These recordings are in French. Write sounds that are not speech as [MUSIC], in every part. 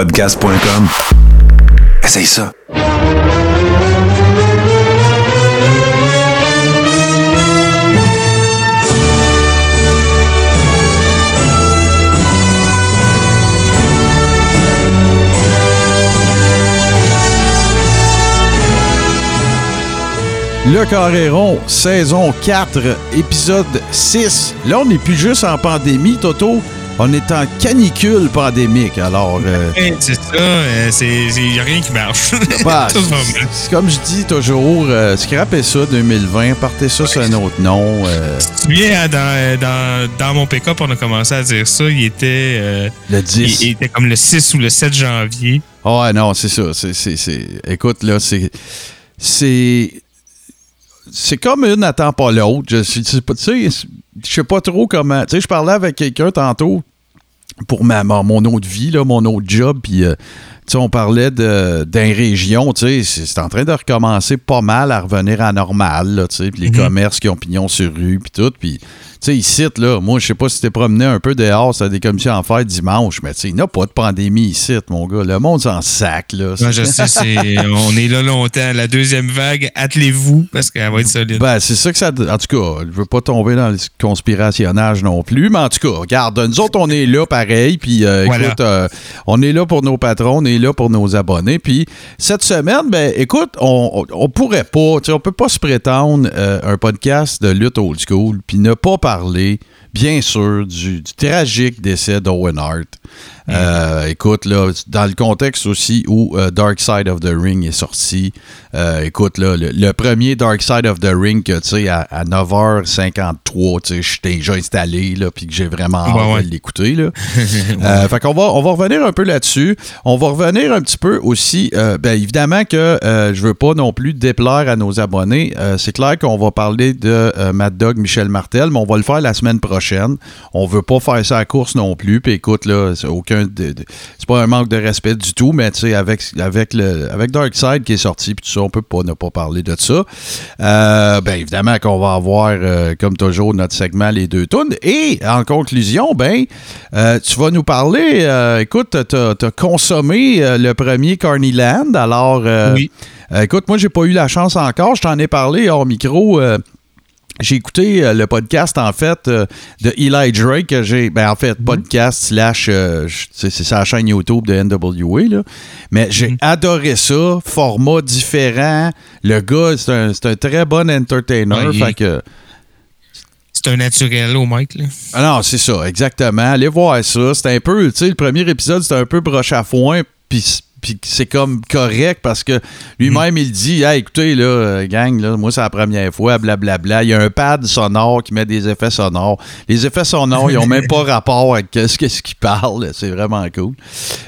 Podcast.com. Essaye ça. Le Carréron, saison 4, épisode 6. Là, on n'est plus juste en pandémie, Toto. On est en canicule pandémique. Alors, euh, Ouais, c'est ça. euh, Il n'y a rien qui marche. [LAUGHS] bah, mal. c'est comme je dis toujours, euh, scrapez ça 2020, partez ça sur un autre nom. euh, Tu hein, dans, dans, dans mon pick-up, on a commencé à dire ça. Il était, euh, le il, 10. il était comme le 6 ou le 7 janvier. Ah ouais, non, c'est ça. C'est- Écoute, là, c'est. C'est. C'est comme une n'attend pas l'autre. Je tu sais, je sais pas trop comment. Tu sais, je parlais avec quelqu'un tantôt pour ma, mon autre vie, là, mon autre job, puis euh, sais, on parlait de, d'un région, tu sais, c'est, en train de recommencer pas mal à revenir à normal, là, tu sais, puis les Mhm. commerces qui ont pignon sur rue, puis tout, puis tu sais, ici, là, moi, je sais pas si t'es promené un peu dehors, ça a des commissions en faire dimanche, mais tu sais, il n'y a pas de pandémie ici, mon gars. Le monde s'en sac, là. Je sais, c'est, [LAUGHS] on est là longtemps. La deuxième vague, attelez-vous parce qu'elle va être solide. Ben, c'est ça que ça. En tout cas, je veux pas tomber dans le conspirationnage non plus, mais en tout cas, regarde, nous autres, on est là pareil, puis euh, Voilà. écoute, euh, on est là pour nos patrons, on est là pour nos abonnés, puis cette semaine, ben, écoute, on, on, pourrait pas, on peut pas se prétendre euh, un podcast de lutte old school, puis ne pas parler, bien sûr, du, du tragique décès d'Owen Hart. Euh, écoute, là, dans le contexte aussi où euh, Dark Side of the Ring est sorti, euh, écoute, là, le, le premier Dark Side of the Ring que, tu sais, à, à 9h53, tu sais, je suis déjà installé, là, puis que j'ai vraiment hâte ouais. de l'écouter, là. [LAUGHS] Fait qu'on va, on va revenir un peu là-dessus. On va revenir un petit peu aussi, ben, évidemment que je veux pas non plus déplaire à nos abonnés. C'est clair qu'on va parler de Mad Dog Michel Martel, mais on va le faire la semaine prochaine. On veut pas faire ça à course non plus. Puis écoute, là, c'est aucun c'est pas un manque de respect du tout, mais tu sais, avec, avec, le, avec Darkseid qui est sorti, puis tout ça, on peut pas ne pas parler de ça. Euh, ben évidemment qu'on va avoir, euh, comme toujours, notre segment Les deux tunes. Et en conclusion, ben, euh, tu vas nous parler, euh, écoute, t'as as consommé le premier Carneyland, alors... Oui. écoute, moi, j'ai pas eu la chance encore. Je t'en ai parlé hors micro. J'ai écouté euh, le podcast, en fait, euh, de Eli Drake. J'ai, ben, en fait, podcast slash, euh, c'est c'est sa chaîne YouTube de NWA, là. Mais j'ai Mhm. adoré ça. Format différent. Le gars, c'est un, c'est un très bon entertainer. Ouais, fait que, C'est un naturel au Mike. Là. ah non, c'est ça, exactement. Allez voir ça. C'était un peu, tu sais, le premier épisode, c'était un peu broche à foin, puis puis c'est comme correct parce que lui-même, il dit Hey, écoutez, là, euh, gang, là, moi, c'est la première fois, blablabla. Il y a un pad sonore qui met des effets sonores. Les effets sonores, ils ont même pas rapport avec ce qu'est-ce qu'il parle. C'est vraiment cool.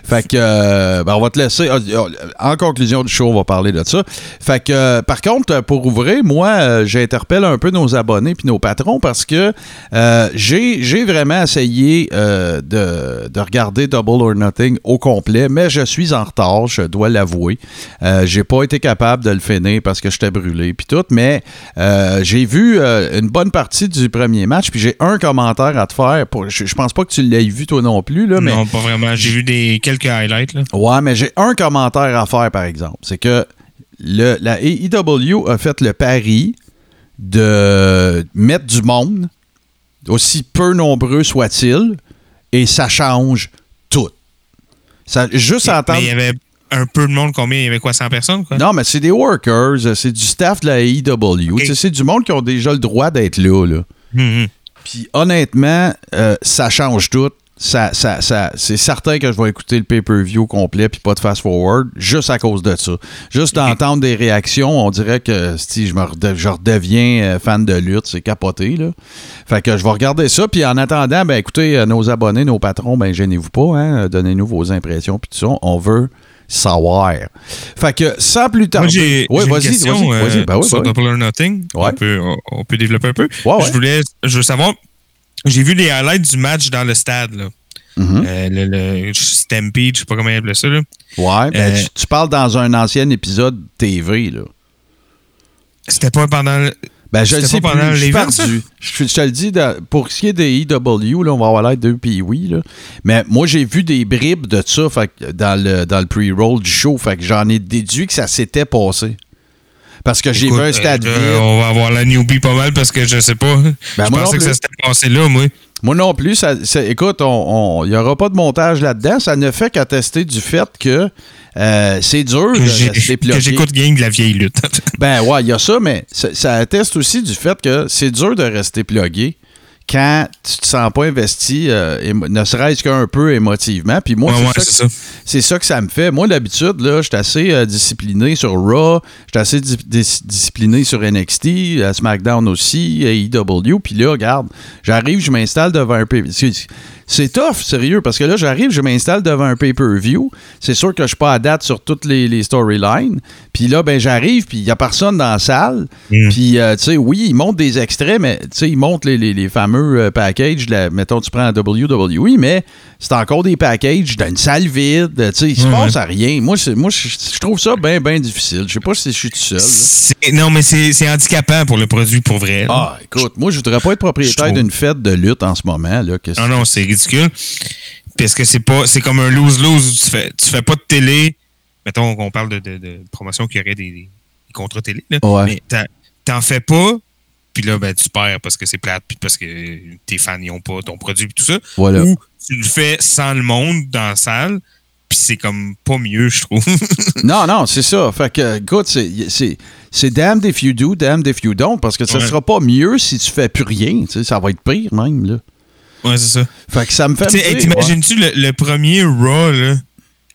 Fait que, euh, ben, on va te laisser. euh, euh, En conclusion du show, on va parler de ça. Fait que, euh, par contre, pour ouvrir, moi, j'interpelle un peu nos abonnés puis nos patrons parce que j'ai vraiment essayé de, de regarder Double or Nothing au complet, mais je suis en retard, je dois l'avouer. Euh, j'ai pas été capable de le finir parce que j'étais brûlé puis tout, mais euh, j'ai vu euh, une bonne partie du premier match puis j'ai un commentaire à te faire. Pour, je, je pense pas que tu l'aies vu toi non plus là, mais Non, pas vraiment. J'ai vu des, quelques highlights. Là. Ouais, mais j'ai un commentaire à faire, par exemple. C'est que le, la AEW a fait le pari de mettre du monde, aussi peu nombreux soit-il, et ça change. Ça, juste entendre. Mais il y avait un peu de monde. Combien? Il y avait quoi 100 personnes quoi? Non, mais c'est des workers, c'est du staff de la AEW. C'est du monde qui ont déjà le droit d'être là. là. Mhm. Puis honnêtement, euh, ça change tout. Ça, ça, ça, c'est certain que je vais écouter le pay-per-view complet puis pas de fast-forward juste à cause de ça. Juste d'entendre des réactions, on dirait que si je, me je redeviens euh, fan de lutte, c'est capoté. Là. Fait que je vais regarder ça. Puis en attendant, ben écoutez, euh, nos abonnés, nos patrons, ben gênez-vous pas. Hein, donnez-nous vos impressions puis tout ça. On veut savoir. Fait que sans plus Moi, tarder. j'ai Ouais, une vas-y, question. Ben oui, sur. Double or Nothing. Ouais. On, peut, on, on peut développer un peu. Ouais. Je voulais je veux savoir, j'ai vu les highlights du match dans le stade. Là. Mhm. Euh, le, le Stampede, je sais pas comment il appelait ça. Là. Ouais, ben, Euh, tu, tu parles dans un ancien épisode TV, là. C'était pas pendant. le- Ben, je le sais pas plus, pendant je suis perdu. Je, je te le dis, pour ce qui est des EW, là, on va avoir l'air d'eux, puis oui, là. Mais moi, j'ai vu des bribes de ça fait dans le, dans le pre-roll du show, fait que j'en ai déduit que ça s'était passé. Parce que j'ai vu un stade euh, vide. On va avoir la newbie pas mal parce que je sais pas. Ben, je pensais que plus. ça s'était passé là, moi. Moi non plus. Ça, écoute, il on, n'y aura pas de montage là-dedans. Ça ne fait qu'attester du fait que euh, c'est dur de Que rester que j'écoute gang de la vieille lutte. Ben ouais, il y a ça, mais ça, ça atteste aussi du fait que c'est dur de rester plugué quand tu te sens pas investi, euh, ne serait-ce qu'un peu émotivement. Puis moi, Ouais, c'est ouais, ça ça. que ça me fait. Moi, d'habitude, là, j'étais assez euh, discipliné sur Raw, j'étais assez di- dis- discipliné sur NXT, à SmackDown aussi, AEW. Puis là, regarde, j'arrive, je m'installe devant un pay c'est- C'est tough, sérieux, parce que là, j'arrive, je m'installe devant un pay-per-view. C'est sûr que je suis pas à date sur toutes les, les storylines. Puis là, ben, j'arrive, puis il y a personne dans la salle. Mm. Puis, euh, tu sais, oui, ils montent des extraits, mais tu sais, ils montent les, les- les fameux euh, packages. la- mettons, tu prends la WWE, mais c'est encore des packages dans une salle vide. Tu sais, il se passe à rien. Moi, moi je trouve ça bien, bien difficile. Je sais pas si je suis tout seul. Non, mais c'est handicapant pour le produit, pour vrai. là. Ah, écoute, moi, je voudrais pas être propriétaire d'une fête de lutte en ce moment. Là, que Non, non, c'est ridicule. Parce que c'est pas. C'est comme un lose-lose. Tu fais, tu fais pas de télé. Mettons qu'on parle de, de, de promotion qui aurait des, des contrats télé. Là. Ouais. Mais t'en fais pas. Puis là, ben, tu perds parce que c'est plate, puis parce que tes fans n'ont pas ton produit, puis tout ça. Voilà. Ou tu le fais sans le monde dans la salle, puis c'est comme pas mieux, je trouve. [LAUGHS] Non, non, c'est ça. Fait que, écoute, c'est- c'est damned if you do, damned if you don't, parce que ça Ouais. sera pas mieux si tu fais plus rien. tu sais, Ça va être pire même. Là. ouais, c'est ça. Fait que ça me fait. Ouais. T'imagines-tu le, le premier Raw, là,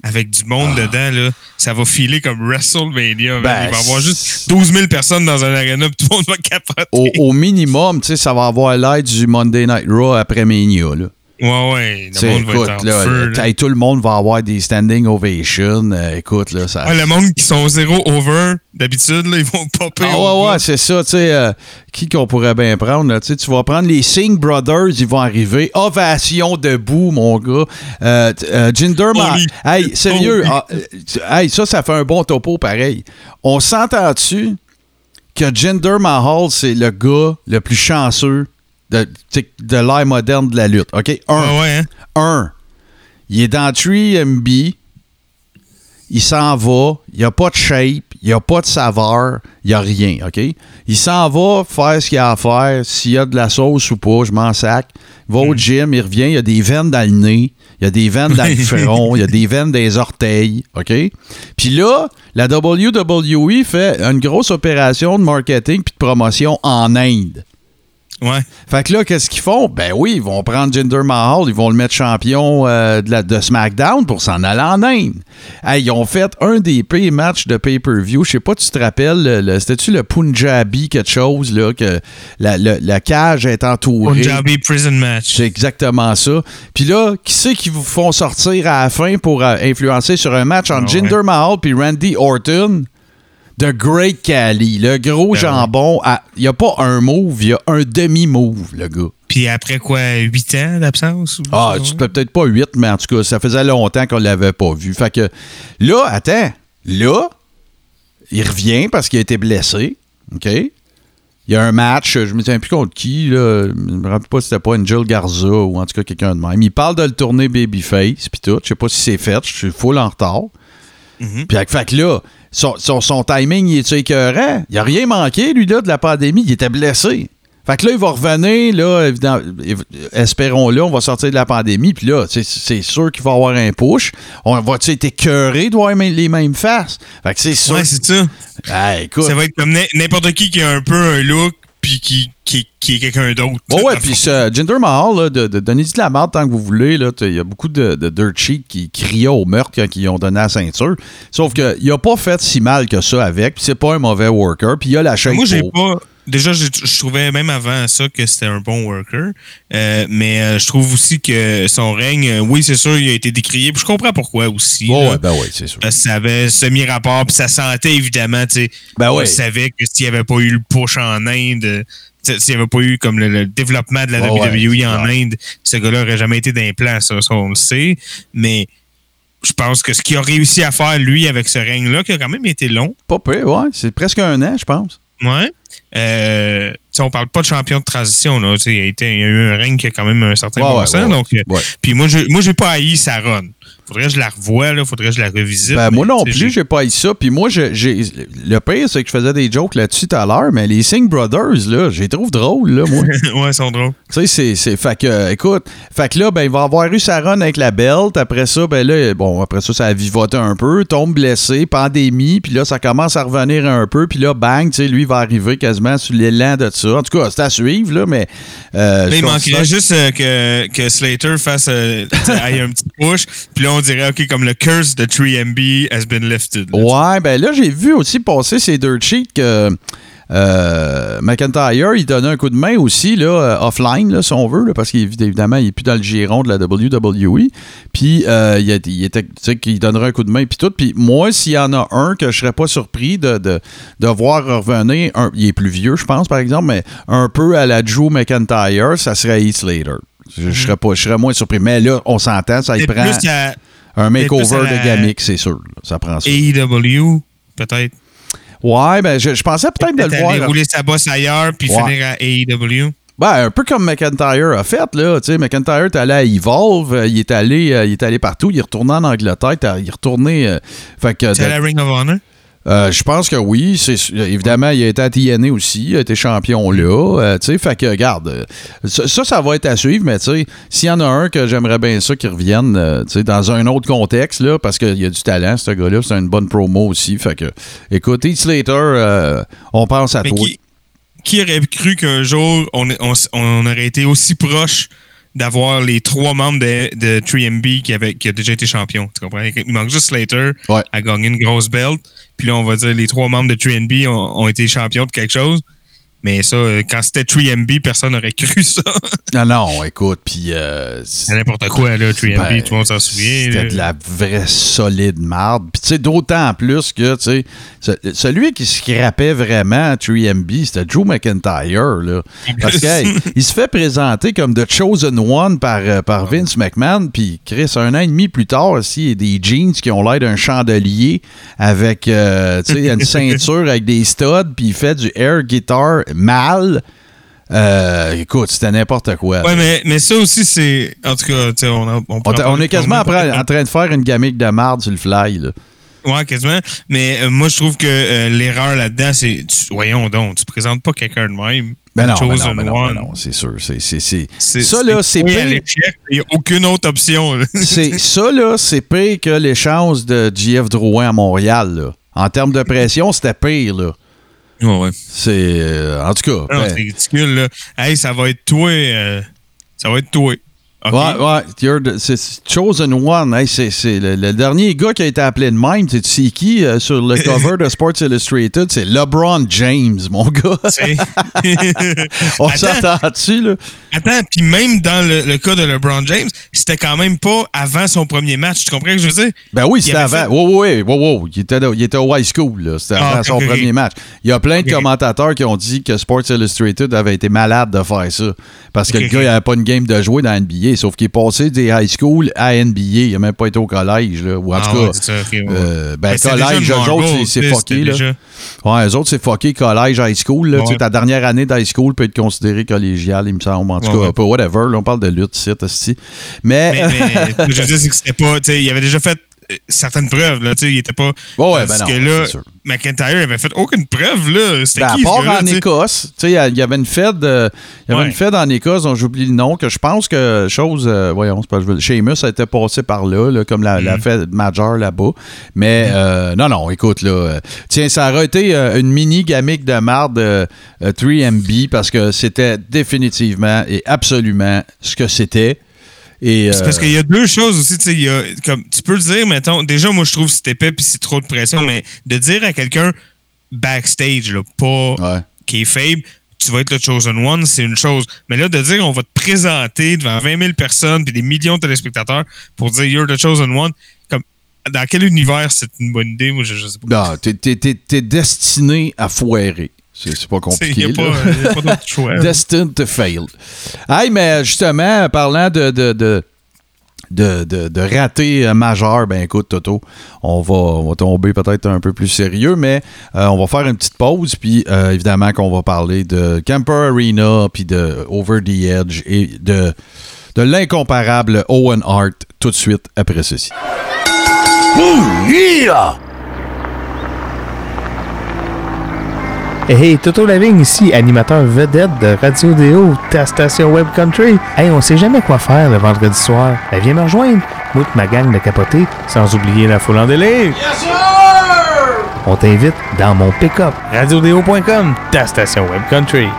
avec du monde Ah. dedans, là, ça va filer comme WrestleMania. man. Ben, Il va y avoir juste 12 000 personnes dans un arena, tout le monde va capoter. au, au minimum, tu sais, ça va avoir l'air du Monday Night Raw après Mania. Là. Ouais, ouais. Le Tu sais, monde va écoute, être en là, feu. là. t'as- tout le monde va avoir des standing ovations. Euh, écoute, là, ça. Ah, le monde qui sont zéro over, d'habitude, là, ils vont popper. Ah ouais, ouais, c'est ça, tu sais, euh, qui qu'on pourrait bien prendre, là, tu vas prendre les Singh Brothers, ils vont arriver, ovation debout, mon gars, euh, euh, Jinder Ma- Holy. hey, sérieux, ah, euh, hey, ça, ça fait un bon topo, pareil, on s'entend-tu que Jinder Mahal, c'est le gars le plus chanceux de, de l'ère moderne de la lutte, OK? Un, Ah ouais, hein? un, il est dans 3MB, il s'en va, il n'y a pas de shape, il n'y a pas de saveur, il n'y a rien, OK? Il s'en va faire ce qu'il a à faire, s'il y a de la sauce ou pas, je m'en sac. Il va au gym, il revient, il y a des veines dans le nez, il y a des veines dans le [LAUGHS] front, il y a des veines des orteils, OK? Puis là, la WWE fait une grosse opération de marketing puis de promotion en Inde. Ouais. Fait que là, qu'est-ce qu'ils font? Ben oui, ils vont prendre Jinder Mahal, ils vont le mettre champion euh, de, la- de SmackDown pour s'en aller en Inde. Hey, ils ont fait un des pay matchs de pay-per-view. Je sais pas, tu te rappelles, le- le- c'était-tu le Punjabi quelque chose, là, que la, le- la cage est entourée? Punjabi Prison Match. C'est exactement ça. Puis là, qui c'est qui vous font sortir à la fin pour euh, influencer sur un match entre ouais. Jinder Mahal puis Randy Orton? The Great Cali, le gros Ben jambon. Il n'y a pas un move, il y a un demi-move, le gars. Puis après quoi, 8 ans d'absence? Ah, tu peux peut-être pas 8, mais en tout cas, ça faisait longtemps qu'on l'avait pas vu. Fait que là, attends, là, il revient parce qu'il a été blessé. OK? Il y a un match, je me souviens plus contre qui, là. Je me rappelle pas si c'était pas Angel Garza ou en tout cas quelqu'un de même. Il parle de le tourner Babyface, puis tout. Je sais pas si c'est fait, je suis full en retard. Mhm. Puis fait que là, son, son- son timing, il est écœurant? Il a rien manqué, lui, là, de la pandémie. Il était blessé. Fait que là, il va revenir, là, évidemment, espérons-le, on va sortir de la pandémie, puis là, c'est- sûr qu'il va avoir un push. On va-tu être écœuré de voir les mêmes- faces? Fait que c'est sûr. Ouais, c'est ça. Ah, écoute. Ça va être comme n'im- n'importe qui qui a un peu un look, puis qui, qui, qui est quelqu'un d'autre. Ouais, ouais, puis ce Jinder Mahal, là, de, de, donnez-y de la merde tant que vous voulez. là. Il y a beaucoup de, de dirt sheets qui criaient au meurtre quand ils ont donné la ceinture. Sauf qu'il a pas fait si mal que ça avec, puis c'est pas un mauvais worker, puis il a la chaîne Moi, j'ai pas. Déjà, je trouvais même avant ça que c'était un bon worker. Euh, mais euh, je trouve aussi que son règne, euh, oui, c'est sûr, il a été décrié. Puis je comprends pourquoi aussi. Là. ouais, ben ouais, c'est sûr. Ça avait semi-rapport, puis ça sentait évidemment, tu sais. Ben on ouais. savait que s'il n'y avait pas eu le push en Inde, s'il n'y avait pas eu comme le, le développement de la WWE en. Inde, ce gars-là n'aurait jamais été d'implant, ça, ça, on le sait. Mais je pense que ce qu'il a réussi à faire, lui, avec ce règne-là, qui a quand même été long, Pas peu, ouais. C'est presque un an, je pense. Ouais. Euh, on parle pas de champion de transition. Là. Il, y a eu un règne qui a quand même un certain Ouais, bon ouais, sens. ouais, donc, euh. Puis moi, je moi, j'ai pas haï sa run. Faudrait que je la revoie, là. Faudrait que je la revisite. Ben, moi non plus, j'ai pas eu ça. Puis moi, je- j'ai le pire, c'est que je faisais des jokes là-dessus tout à l'heure, mais les Singh Brothers, là, je les trouve drôles, là, moi. [LAUGHS] ouais, ils sont drôles. Tu sais, c'est, c'est. Fait que, euh, écoute, fait que là, ben, il va avoir eu sa run avec la belt. Après ça, ben là, bon, après ça, ça a vivoté un peu, tombe blessé, pandémie, puis là, ça commence à revenir un peu, puis là, bang, tu sais, lui, il va arriver quasiment sur l'élan de ça. En tout cas, c'est à suivre, là, mais. euh, il manquerait juste euh, que, que Slater fasse euh, aille un petit push. Puis là, on dirait, OK, comme le curse de 3MB has been lifted. Ouais, ben là, j'ai vu aussi passer ces dirt sheets que. euh, McIntyre, il donnait un coup de main aussi, là, euh, offline, là, si on veut, là, parce qu'évidemment, il n'est plus dans le giron de la WWE. Puis, euh, il, il qu'il donnerait un coup de main, puis tout. Puis, moi, s'il y en a un que je serais pas surpris de, de, de voir revenir, un- il est plus vieux, je pense, par exemple, mais un peu à la Drew McIntyre, ça serait Heath Slater. Je, je serais pas, je serais moins surpris. Mais là, on s'entend, ça, Peut-être prend à un makeover de gamique, c'est sûr. là. Ça prend ça. AEW, peut-être. Ouais, ben je, je pensais peut-être de le voir. rouler sa bosse ailleurs puis Ouais. finir à AEW. Ben, un peu comme McIntyre a fait, là. Tu sais, McIntyre est allé à Evolve, euh, il est allé, euh, il est allé partout, il est retourné en Angleterre, il est retourné. euh, fait que. C'est à la Ring of Honor? Euh, je pense que oui. C'est, évidemment, il a été à TNA aussi, il a été champion là. euh, tu sais, fait que, regarde, euh, ça, ça, ça va être à suivre, mais tu sais, s'il y en a un que j'aimerais bien ça qui revienne, euh, tu sais, dans un autre contexte, là, parce qu'il y a du talent, ce gars-là, c'est une bonne promo aussi. Fait que, écoute, Heath Slater, on pense à Mais toi. qui, qui aurait cru qu'un jour, on, on, on aurait été aussi proche d'avoir les trois membres de, de 3MB qui, avaient, qui a déjà été champion. Tu comprends? Il manque juste Slater Ouais. à gagner une grosse belt. Puis là, on va dire les trois membres de 3MB ont, ont été champions de quelque chose. Mais ça, euh, quand c'était 3MB, personne n'aurait cru ça. [LAUGHS] Non, non, écoute, puis. euh, C'est n'importe quoi, là, 3MB, Ben, tout le monde s'en souvient. C'était de la vraie solide marde. Puis tu sais, d'autant plus que, tu sais, ce- celui qui se scrapait vraiment à 3MB, c'était Drew McIntyre, là. Parce qu'il [LAUGHS] se fait présenter comme The Chosen One par, euh, par Vince McMahon, puis Chris, un an et demi plus tard, aussi, il y a des jeans qui ont l'air d'un chandelier avec, euh, tu sais, une [LAUGHS] ceinture avec des studs, puis il fait du air guitar mal. Euh, écoute, c'était n'importe quoi. Ouais, mais, mais ça aussi, c'est. En tout cas, on, on, On, est quasiment après en train de faire une gamique de marde sur le fly. Là. Ouais, quasiment. Mais euh, moi, je trouve que euh, l'erreur là-dedans, c'est. Voyons donc, tu présentes pas quelqu'un de même. Ben non, ben non, ben non, ben non, c'est sûr. C'est, c'est, c'est- Ça, là, c'est pire. Il n'y a aucune autre option. [LAUGHS] c'est- ça, là, c'est pire que l'échange de JF Drouin à Montréal. Là. En termes de pression, c'était pire. Là. Ouais, ouais. C'est, euh, en tout cas. Non, ben, c'est ridicule, là. Hey, ça va être toi. euh, ça va être toi. OK? Ouais, ouais, c'est Chosen One. Hey, c'est le, le dernier gars qui a été appelé de même. Tu sais qui euh, sur le cover de Sports Illustrated? C'est LeBron James, mon gars. [LAUGHS] On Attends. s'entend-tu, là? Attends, puis même dans le, le cas de LeBron James, c'était quand même pas avant son premier match. Tu comprends ce que je veux dire? Ben oui, c'était avant. Oui, oui, oui, oui. Il était, il était au high school, là. C'était Ah, avant son premier match. Il y a plein de commentateurs qui ont dit que Sports Illustrated avait été malade de faire ça. Parce que le gars, il n'avait pas une game de jouer dans la NBA. Sauf qu'il est passé des high school à NBA. Il n'a même pas été au collège, là. Ou en Ah tout cas. ça, ouais. euh, ben, déjà collège, eux autres, c'est- fucké, là. déjà- Ouais, eux autres, c'est fucké collège, high school. Là, Ouais. Tu sais, Ta dernière année d'high school peut être considérée collégiale, il me semble. En tout cas, ouais. pas whatever. là, on parle de lutte, c'est. Mais. Mais, mais [LAUGHS] je veux dire, c'est que c'était pas. il avait déjà fait certaines preuves. Là, tu sais, il était pas. Ouais, ouais, parce ben que là. McIntyre avait fait aucune preuve. là. C'était Ben, à qui part en? Écosse, il y avait une fête, euh, y avait Ouais. une fête en Écosse dont j'oublie le nom, que je pense que chose, euh, voyons, c'est pas, Seamus a été passé par là, là, comme la, Mm. la fête majeure là-bas. Mais euh, non, non, écoute là, euh, tiens, ça aurait été une mini gamique de marde euh, euh, 3MB parce que c'était définitivement et absolument ce que c'était. Et C'est euh, parce qu'il y a deux choses aussi, tu sais, il y a, comme tu peux le dire, mettons, déjà moi je trouve que c'est épais puis c'est trop de pression, mais de dire à quelqu'un backstage, là, pas ouais. qui est faible, tu vas être le chosen one, c'est une chose. Mais là, de dire on va te présenter devant 20 000 personnes puis des millions de téléspectateurs pour dire you're the chosen one, comme dans quel univers c'est une bonne idée, moi je, je sais pas. Non, t'es, t'es- t'es- t'es destiné à foirer. C'est, pas Il n'y compliqué. a pas, y a pas d'autre choix. [LAUGHS] Destined to fail. Hey, mais justement, parlant de, de, de, de, de, de raté euh, majeur, ben écoute, Toto, on va, on va tomber peut-être un peu plus sérieux, mais euh, on va faire une petite pause, puis euh, évidemment qu'on va parler de Camper Arena, puis de Over the Edge et de, de l'incomparable Owen Hart tout de suite après ceci. Ouh, yeah! Hey, hey, Toto Lavigne ici, animateur vedette de Radio Déo, ta station Web Country. Hey, on sait jamais quoi faire le vendredi soir. Ben, viens me rejoindre. Moi et ma gang de capoter, sans oublier la foule en délire. On t'invite dans mon pick-up. RadioDéo.com, ta station Web Country.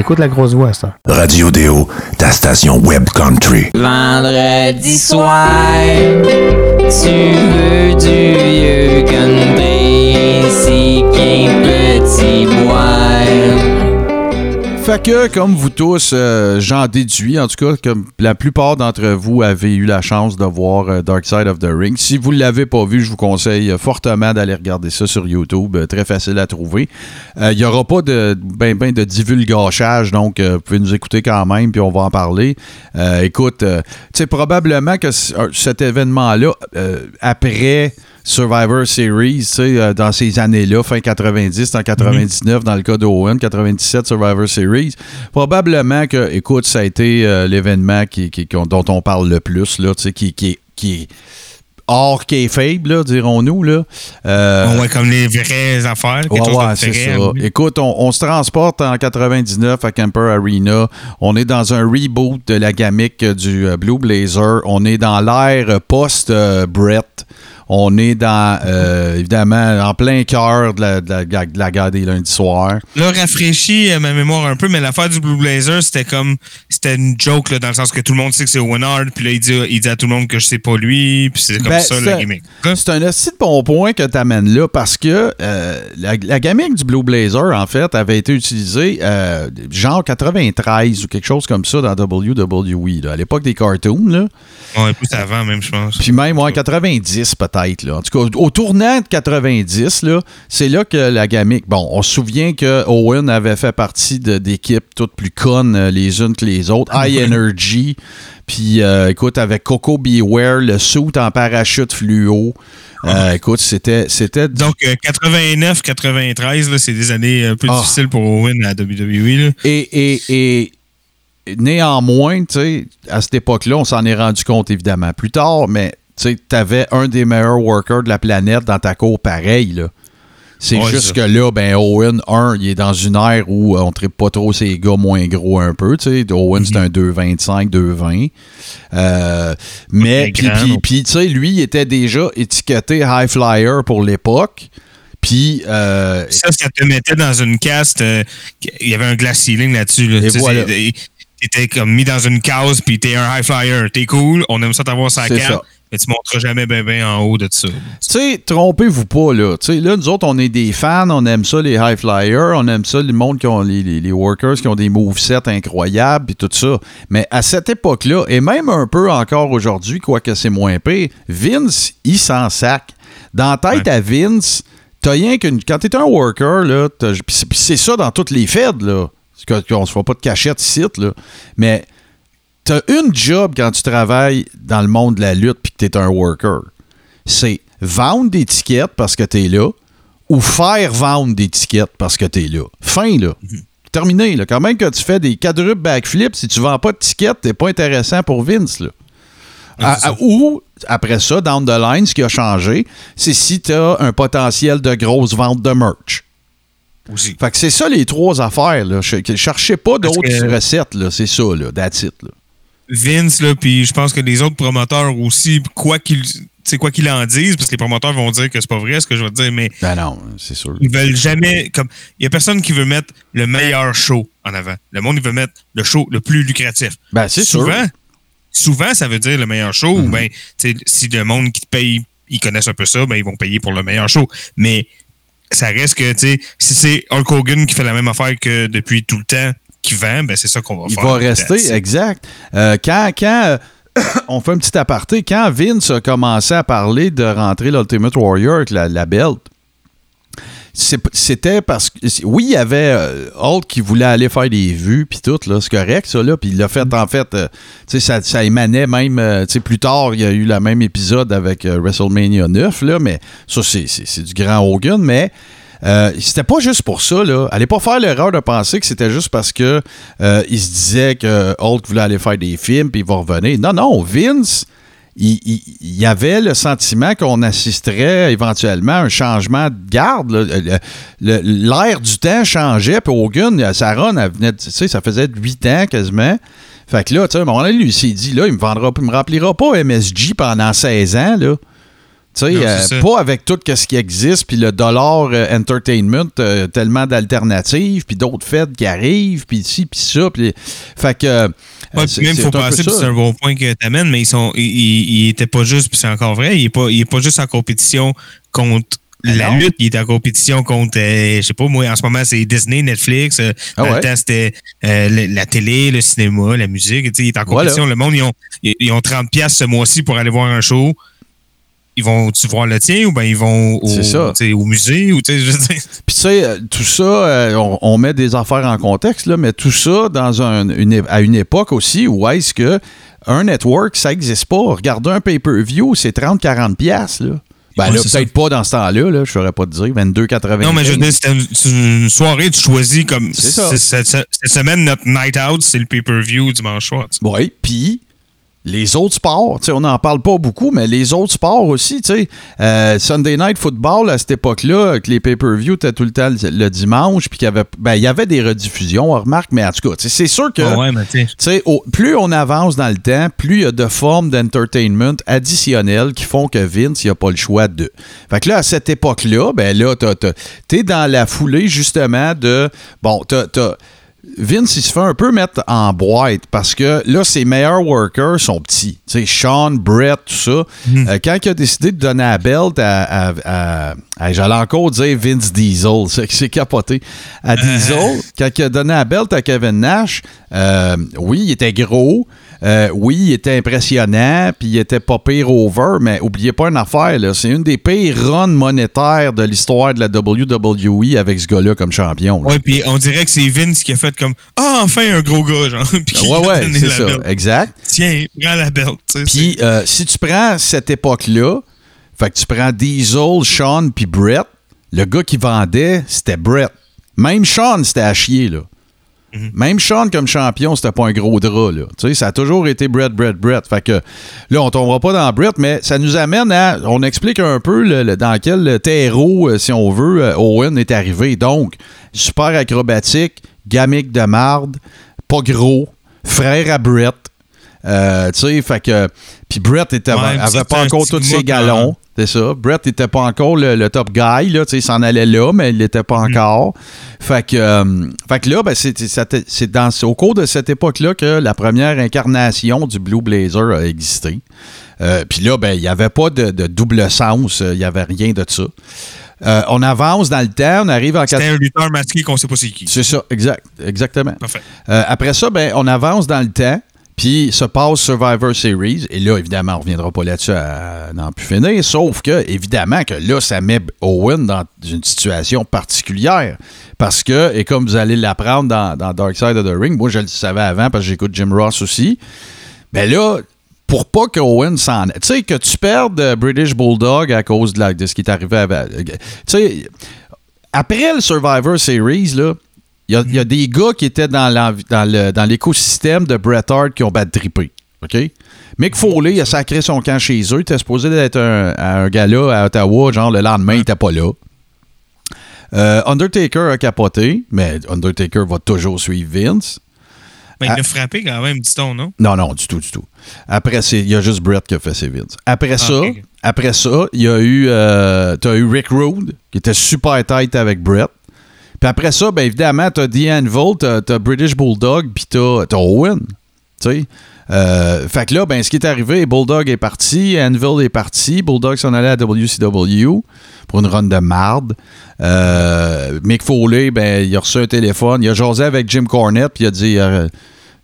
Écoute la grosse voix, ça. Radio Déo, ta station Web Country. Vendredi soir, tu veux du vieux country, si qu'un petit boire. Fait que, comme vous tous, euh, j'en déduis, en tout cas, comme la plupart d'entre vous avez eu la chance de voir euh, Dark Side of the Ring. Si vous ne l'avez pas vu, je vous conseille euh, fortement d'aller regarder ça sur YouTube. Très facile à trouver. Il n'y aura pas de ben, ben de divulgachage, donc vous pouvez nous écouter quand même, puis on va en parler. Écoute, tu sais, probablement que cet événement-là, après Survivor Series, tu sais, euh, dans ces années-là, fin 90, en 99, dans le cas d'Owen, 97 Survivor Series, probablement que, écoute, ça a été euh, l'événement qui, qui- dont on parle le plus, là, tu sais, qui, qui, qui est hors kayfabe, là, dirons-nous, là. Euh, ouais, comme les vraies affaires. Ouais, ouais, c'est ça. oui. Écoute, on, on se transporte en 99 à Camper Arena. On est dans un reboot de la gamique du euh, Blue Blazer. On est dans l'ère post-Brett. On est dans, euh, évidemment, en plein cœur de la, de la- de la guerre des lundis soirs. Là, rafraîchis euh, ma mémoire un peu, mais l'affaire du Blue Blazer, c'était comme. C'était une joke, là, dans le sens que tout le monde sait que c'est Owen Hart, puis là, il dit, il dit à tout le monde que je sais pas lui, puis c'est comme Ben, ça, le gimmick. Hein? C'est un assez de bon point que tu amènes là parce que euh, la, la gamique du Blue Blazer, en fait, avait été utilisée euh, genre 93 ou quelque chose comme ça dans WWE, là, à l'époque des cartoons. Là. Ouais, plus avant, même, je pense. Puis même, ouais, 90 peut-être. Là. En tout cas, au tournant de 90, là, c'est là que la gamique... Bon, on se souvient que Owen avait fait partie d'équipes toutes plus connes euh, les unes que les autres. High [LAUGHS] Energy. Puis, euh, écoute, avec Coco Beware, le suit en parachute fluo. Euh, écoute, c'était... c'était Donc, 89-93, c'est des années un peu Ah. difficiles pour Owen à WWE. Là. Et, et, et néanmoins, tu sais, à cette époque-là, on s'en est rendu compte évidemment plus tard, mais tu avais un des meilleurs workers de la planète dans ta cour pareil. Là. C'est Ouais, juste ça. que là, ben Owen, un, il est dans une ère où euh, on ne pas trop ces gars moins gros un peu. Owen, c'est un 2,25, 2,20. Euh, mais, puis, tu sais, lui, il était déjà étiqueté high flyer pour l'époque. Puis, euh, Ça, ça te mettait dans une caste. euh, il y avait un glass ceiling là-dessus. Là. Voilà. T'étais comme mis dans une case, puis t'es un high flyer. T'es cool, on aime ça t'avoir sa carte. Mais tu monteras jamais ben ben en haut de ça. Tu sais, trompez-vous pas, là. Tu sais, là, nous autres, on est des fans, on aime ça, les high flyers, on aime ça, le monde qui ont les, les, les workers qui ont des movesets incroyables, puis tout ça. Mais à cette époque-là, et même un peu encore aujourd'hui, quoique c'est moins pire, Vince, il s'en sac. Dans la tête à Vince, t'as rien qu'une. Quand t'es un worker, là, c'est- ça dans toutes les feds, là. Qu'on se fait pas de cachette ici, là. Mais t'as une job quand tu travailles dans le monde de la lutte puis que t'es un worker. C'est vendre des tickets parce que t'es là ou faire vendre des tickets parce que t'es là. Fin, là. Terminé, là. Quand même que tu fais des quadruples backflips, si tu vends pas de tickets, t'es pas intéressant pour Vince, là. À- ça. à- ou, après ça, down the line, ce qui a changé, c'est si tu as un potentiel de grosse vente de merch. Aussi. Fait que c'est ça les trois affaires. Là. Ch- Cherchez pas d'autres recettes. là. C'est ça, là. That's it. Là. Vince, là, puis je pense que les autres promoteurs aussi, quoi qu'ils sais, quoi qu'ils en disent, parce que les promoteurs vont dire que c'est pas vrai ce que je vais te dire, mais Ben non, c'est sûr. ils veulent jamais. comme Il y a personne qui veut mettre le meilleur show en avant. Le monde, il veut mettre le show le plus lucratif. Ben c'est sûr. souvent, ça veut dire le meilleur show. ou ben, tu sais, si le monde qui te paye, ils connaissent un peu ça, ben, ils vont payer pour le meilleur show. Mais ça reste que, tu sais, si c'est Hulk Hogan qui fait la même affaire que depuis tout le temps, qui vend, ben, c'est ça qu'on va Il faire. va rester, exact. Euh, quand quand euh, [COUGHS] on fait un petit aparté, quand Vince a commencé à parler de rentrer l'Ultimate Warrior avec la, la belt, c'était parce que. Oui, il y avait euh, Hulk qui voulait aller faire des vues, puis tout, là, c'est correct, ça, là. Puis il l'a fait, en fait, euh, tu sais, ça, ça émanait même. euh, tu sais, plus tard, il y a eu le même épisode avec euh, WrestleMania 9, là, mais ça, c'est du grand Hogan, mais. Euh, c'était pas juste pour ça, là. Allez pas faire l'erreur de penser que c'était juste parce que euh, il se disait que Hulk voulait aller faire des films puis il va revenir. Non, non, Vince, il, il- il avait le sentiment qu'on assisterait éventuellement à un changement de garde. L'air du temps changeait, puis Hogan, sa run, elle venait, tu sais, ça faisait 8 ans quasiment. Fait que là, tu sais, à un moment donné, lui, il s'est dit, là, il me vendra, il me remplira pas MSG pendant 16 ans, là. Tu sais, euh, pas avec tout ce qui existe, puis le dollar euh, entertainment, euh, tellement d'alternatives, puis d'autres fêtes qui arrivent, puis ci, puis ça. Puis... Fait que. Ouais, c'est- puis même, c'est faut passer, c'est un bon point que tu amènes, mais ils sont, ils, ils, ils étaient pas juste, puis c'est encore vrai, il est pas, il est pas juste en compétition contre la non. lutte, il est en compétition contre, euh, je sais pas, moi, en ce moment, c'est Disney, Netflix, euh, Ah ouais? temps, c'était euh, la télé, le cinéma, la musique, tu sais, il est en compétition. Le monde, ils ont, ils, ont 30 pièces ce mois-ci pour aller voir un show. Ils vont-tu voir le tien ou ben ils vont au, tu au musée ou tu sais. [LAUGHS] Puis tu sais, euh, tout ça, euh, on, on met des affaires en contexte, là, mais tout ça dans un- une, à une époque aussi où est-ce que un network, ça n'existe pas. Regarder un pay-per-view, c'est 30-40$, piastres, là. Ben là, peut-être pas dans ce temps-là, là, je saurais pas te dire, 22,80$. Non, mais je veux dire, c'était une, c'est une soirée, tu choisis comme. C'est ça. Cette semaine, notre night out, c'est le pay-per-view dimanche soir. tu. Oui, puis les autres sports, tu sais, on n'en parle pas beaucoup, mais les autres sports aussi, tu sais, euh, Sunday Night Football à cette époque-là, que les pay-per-view étaient tout le temps le, dimanche, puis qu'il y avait, ben, il y avait des rediffusions, on remarque, mais en tout cas, c'est sûr que, Ah ouais, plus on avance dans le temps, plus il y a de formes d'entertainment additionnelles qui font que Vince, il n'a pas le choix de. Fait que là, à cette époque-là, ben là, t'es dans la foulée, justement, de, bon, t'as- Vince, il se fait un peu mettre en boîte parce que là, ses meilleurs workers sont petits. Tu sais, Sean, Brett, tout ça. Euh, quand il a décidé de donner la belt à. à- à- à- J'allais encore dire Vince Diesel, [LAUGHS] c'est c'est capoté. À Diesel, [LAUGHS] quand il a donné la belt à Kevin Nash, euh, oui, il était gros. Euh, oui, il était impressionnant, puis il était pas pire over, mais oubliez pas une affaire, c'est une des pires runs monétaires de l'histoire de la WWE avec ce gars-là comme champion. Ouais, puis on dirait que c'est Vince qui a fait comme Ah, enfin un gros gars, genre. [LAUGHS] Puis Ouais, ouais, c'est ça, belt. exact. Tiens, prends la belt. Puis euh, si tu prends cette époque-là, fait que tu prends Diesel, Sean puis Brett, le gars qui vendait, c'était Brett. Même Sean, c'était à chier, là. Même Sean comme champion, c'était pas un gros drap, ça a toujours été Brett, Brett, Brett. Fait que là, on tombera pas dans Brett, mais ça nous amène à. On explique un peu dans quel terreau, euh, si on veut, euh, Owen est arrivé. Donc, super acrobatique, gamique de marde, pas gros, frère à Brett. Euh, tu sais, fait que. Puis Brett était, Ouais, avait pas encore tous ses galons. C'est ça. Brett n'était pas encore le, le top guy. Là, Tu sais, il s'en allait là, mais il l'était pas Mm. encore. Fait que, euh, fait que là, ben, c'est, au cours de cette époque-là que la première incarnation du Blue Blazer a existé. Euh, Puis là, ben, il n'y avait pas de, de double sens. Il n'y avait rien de ça. Euh, on avance dans le temps. On arrive en C'était un lutteur masqué qu'on sait pas c'est qui. c'est ça, exact, exactement. Parfait. Euh, après ça, ben, on avance dans le temps, puis se passe Survivor Series, et là, évidemment, on ne reviendra pas là-dessus à n'en plus finir, sauf que, évidemment, que là, ça met Owen dans une situation particulière, parce que, et comme vous allez l'apprendre dans, Dark Side of the Ring, moi, je le savais avant, parce que j'écoute Jim Ross aussi, ben là, pour pas que Owen s'en... Tu sais, que tu perdes euh, British Bulldog à cause de, ce qui est arrivé avec... Tu sais, après le Survivor Series, là, il y a- il y, a des gars qui étaient dans l'envi- dans l'écosystème de Bret Hart qui ont bad trippé. OK? Mick Foley, il a sacré son camp chez eux. Il était supposé d'être un, à un gala à Ottawa, genre le lendemain, il n'était pas là. Euh, Undertaker a capoté, mais Undertaker va toujours suivre Vince. Ben, il Ah. a frappé quand même, dit-on, non? Non, non, du tout, du tout. Après, il y a juste Brett qui a fait ses Vince. Après ça, Ah, ok. après ça, il y a eu, euh, t'as eu Rick Rude, qui était super tight avec Brett. Puis après ça, ben évidemment, t'as The Anvil, t'as, British Bulldog, puis t'as Owen. Tu sais? Euh, fait que là, ben, ce qui est arrivé, Bulldog est parti, Anvil est parti, Bulldog s'en allait à WCW pour une run de marde. Euh, Mick Foley, ben, il a reçu un téléphone, il a jasé avec Jim Cornette, puis il a dit euh,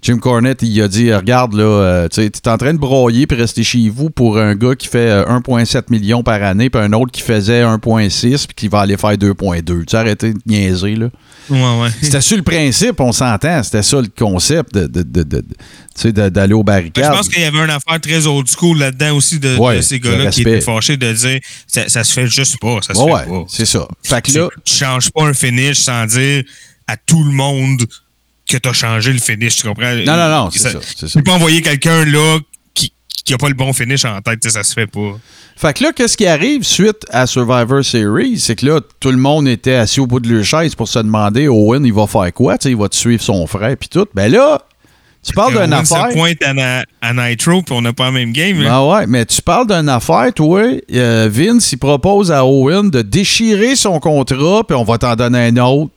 Jim Cornette, il a dit Regarde, là, euh, tu es en train de broyer puis rester chez vous pour un gars qui fait euh, 1,7 million par année, puis un autre qui faisait 1,6 puis qui va aller faire 2,2. Tu arrêtez de niaiser, là. Ouais, ouais. [LAUGHS] C'était sur le principe, on s'entend. C'était ça le concept de, de- de- d'aller aux Ben, Je pense qu'il y avait une affaire très old school là-dedans aussi de, Ouais, ces gars-là qui étaient fâchés de dire ça, ça se fait juste pas, ça se fait pas. c'est ça. Fait que là, tu changes pas un finish sans dire à tout le monde que t'as changé le finish, tu comprends? non, non, non, c'est ça. Tu ça. peux pas envoyer quelqu'un là qui, qui a pas le bon finish en tête, tu ça se fait pas. Fait que là, qu'est-ce qui arrive suite à Survivor Series? C'est que là, tout le monde était assis au bout de leur chaise pour se demander Owen, il va faire quoi? Tu il va suivre son frère puis tout. Ben là, tu parles d'une On se affaire. pointe à, na- à Nitro puis on n'a pas la même game. là. Ah ouais, mais tu parles d'une affaire, toi. euh, Vince, il propose à Owen de déchirer son contrat, puis on va t'en donner un autre.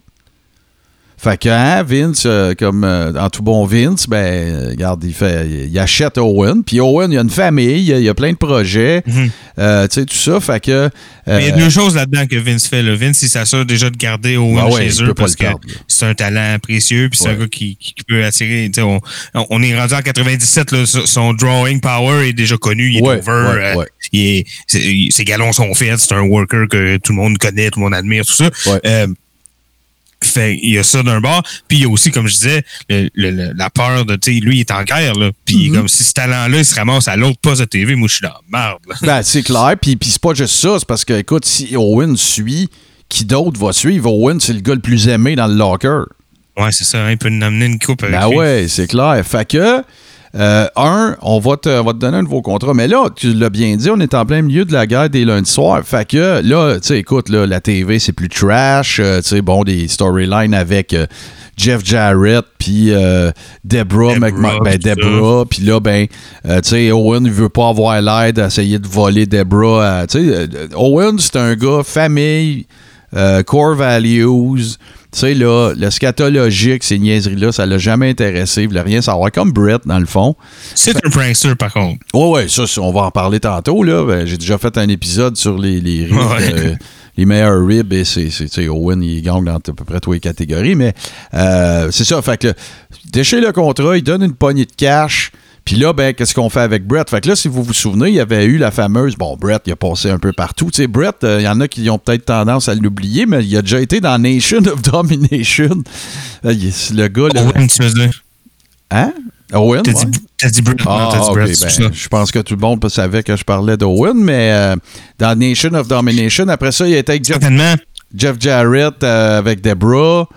Fait que, hein, Vince, euh, comme euh, en tout bon Vince, ben, euh, regarde, il fait, il achète Owen. Puis Owen, il a une famille, il a, il a plein de projets, Mhm. euh, tu sais, tout ça. Fait que. Mais il y a euh, deux choses là-dedans que Vince fait. Là. Vince, il s'assure déjà de garder Owen Ben ouais, chez eux parce que c'est un talent précieux puis c'est Ouais. un gars qui, qui- peut attirer. tu sais, On, on est rendu en 97, là, son- drawing power est déjà connu, il est Ouais, over. euh, il est- ses galons sont faits, c'est un worker que tout le monde connaît, tout le monde admire, tout ça. Fait, il y a ça d'un bord. Puis il y a aussi, comme je disais, le- la peur de, tu sais, lui, il est en guerre, là. Puis Mhm. comme si ce talent-là, il se ramasse à l'autre poste de TV, moi, je suis dans la merde, là. Ben, c'est clair. Puis, puis c'est pas juste ça. C'est parce que, écoute, si Owen suit, qui d'autre va suivre? Owen, c'est le gars le plus aimé dans le locker. Ouais, c'est ça, hein, il peut nous amener une coupe avec Ben lui. ouais, c'est clair. Fait que, euh, un, on va, te, on va te donner un nouveau contrat. Mais là, tu l'as bien dit, on est en plein milieu de la guerre des lundis soirs. Fait que, là, tu sais, écoute, là, la TV, c'est plus trash. euh, tu sais, bon, des storylines avec euh, Jeff Jarrett, puis Deborah, Deborah, McMahon. Ben. Deborah, puis là, ben, tu sais, Owen, il veut pas avoir l'air d'essayer de voler Deborah. Tu sais, Owen, c'est un gars famille, core values. Tu sais, là, le scatologique, ces niaiseries-là, ça l'a jamais intéressé. Il voulait rien savoir. Comme Brett, dans le fond. C'est un prankster, par contre. Ouais, ouais, ça, on va en parler tantôt, là. Ben, J'ai déjà fait un épisode sur les, les ribs, Ouais. euh, les meilleurs ribs, et c'est, c'est, tu sais, Owen, il gagne dans à peu près toutes les catégories, mais euh, c'est ça. Fait que, déchire le contrat, il donne une poignée de cash. Puis là, ben, qu'est-ce qu'on fait avec Brett? Fait que là, si vous vous souvenez, il y avait eu la fameuse. Bon, Brett, il a passé un peu partout. Tu sais, Brett, euh, il y en a qui ont peut-être tendance à l'oublier, mais il a déjà été dans Nation of Domination. Euh, le gars, là. Owen, tu veux dire? Hein? Owen? T'as ouais. dit, Brett. Ah, dit Brett, ben, je pense que tout le monde savait que je parlais d'Owen, mais euh, dans Nation of Domination, après ça, il était avec Jeff. Jeff Jarrett, euh, avec Deborah.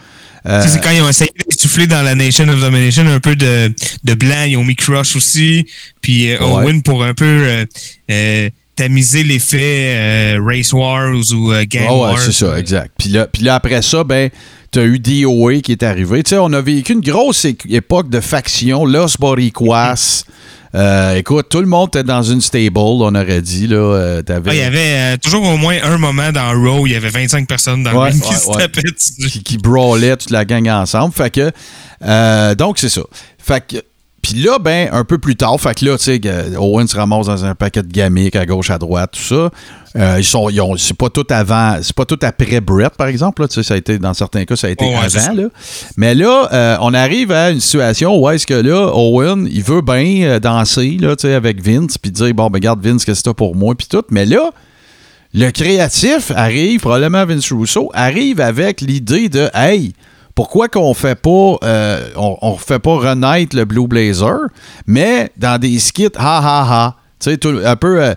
Euh, Tu sais, C'est quand ils ont essayé d'insuffler dans la Nation of Domination un peu de, de blanc. Ils ont mis Crush aussi. Puis euh, Ouais. Owen pour un peu euh, euh, tamiser l'effet Race Wars ou Gang ah ouais, Wars. c'est ça, exact. Puis là, puis là, après ça, ben, t'as eu DOA qui est arrivé. Tu sais, on a vécu une grosse époque de factions, Los Boricuas. Euh, écoute, tout le monde était dans une stable, on aurait dit. Là, euh, Ah, il y avait euh, toujours au moins un moment dans Raw, il y avait 25 personnes dans le Ouais, ring qui se ouais. tapaient dessus. qui, qui brawlaient toute la gang ensemble. Fait que, euh, donc, c'est ça. Fait que, puis là, ben, un peu plus tard, fait que là, tu sais, Owen se ramasse dans un paquet de gamiques à gauche, à droite, tout ça. Euh, ils sont, ils ont, c'est pas tout avant, c'est pas tout après Brett, par exemple, là, tu sais, ça a été, dans certains cas, ça a été Oh, avant, là. Mais là, euh, on arrive à une situation où est-ce que là, Owen, il veut bien euh, danser, là, tu sais, avec Vince, puis dire, bon, ben, regarde, Vince, qu'est-ce que t'as pour moi, puis tout. Mais là, le créatif arrive, probablement Vince Russo, arrive avec l'idée de Hey, pourquoi qu'on fait pas euh, on, on fait pas renaître le Blue Blazer, mais dans des skits ha ha ha. Tu sais, tout- un peu. euh,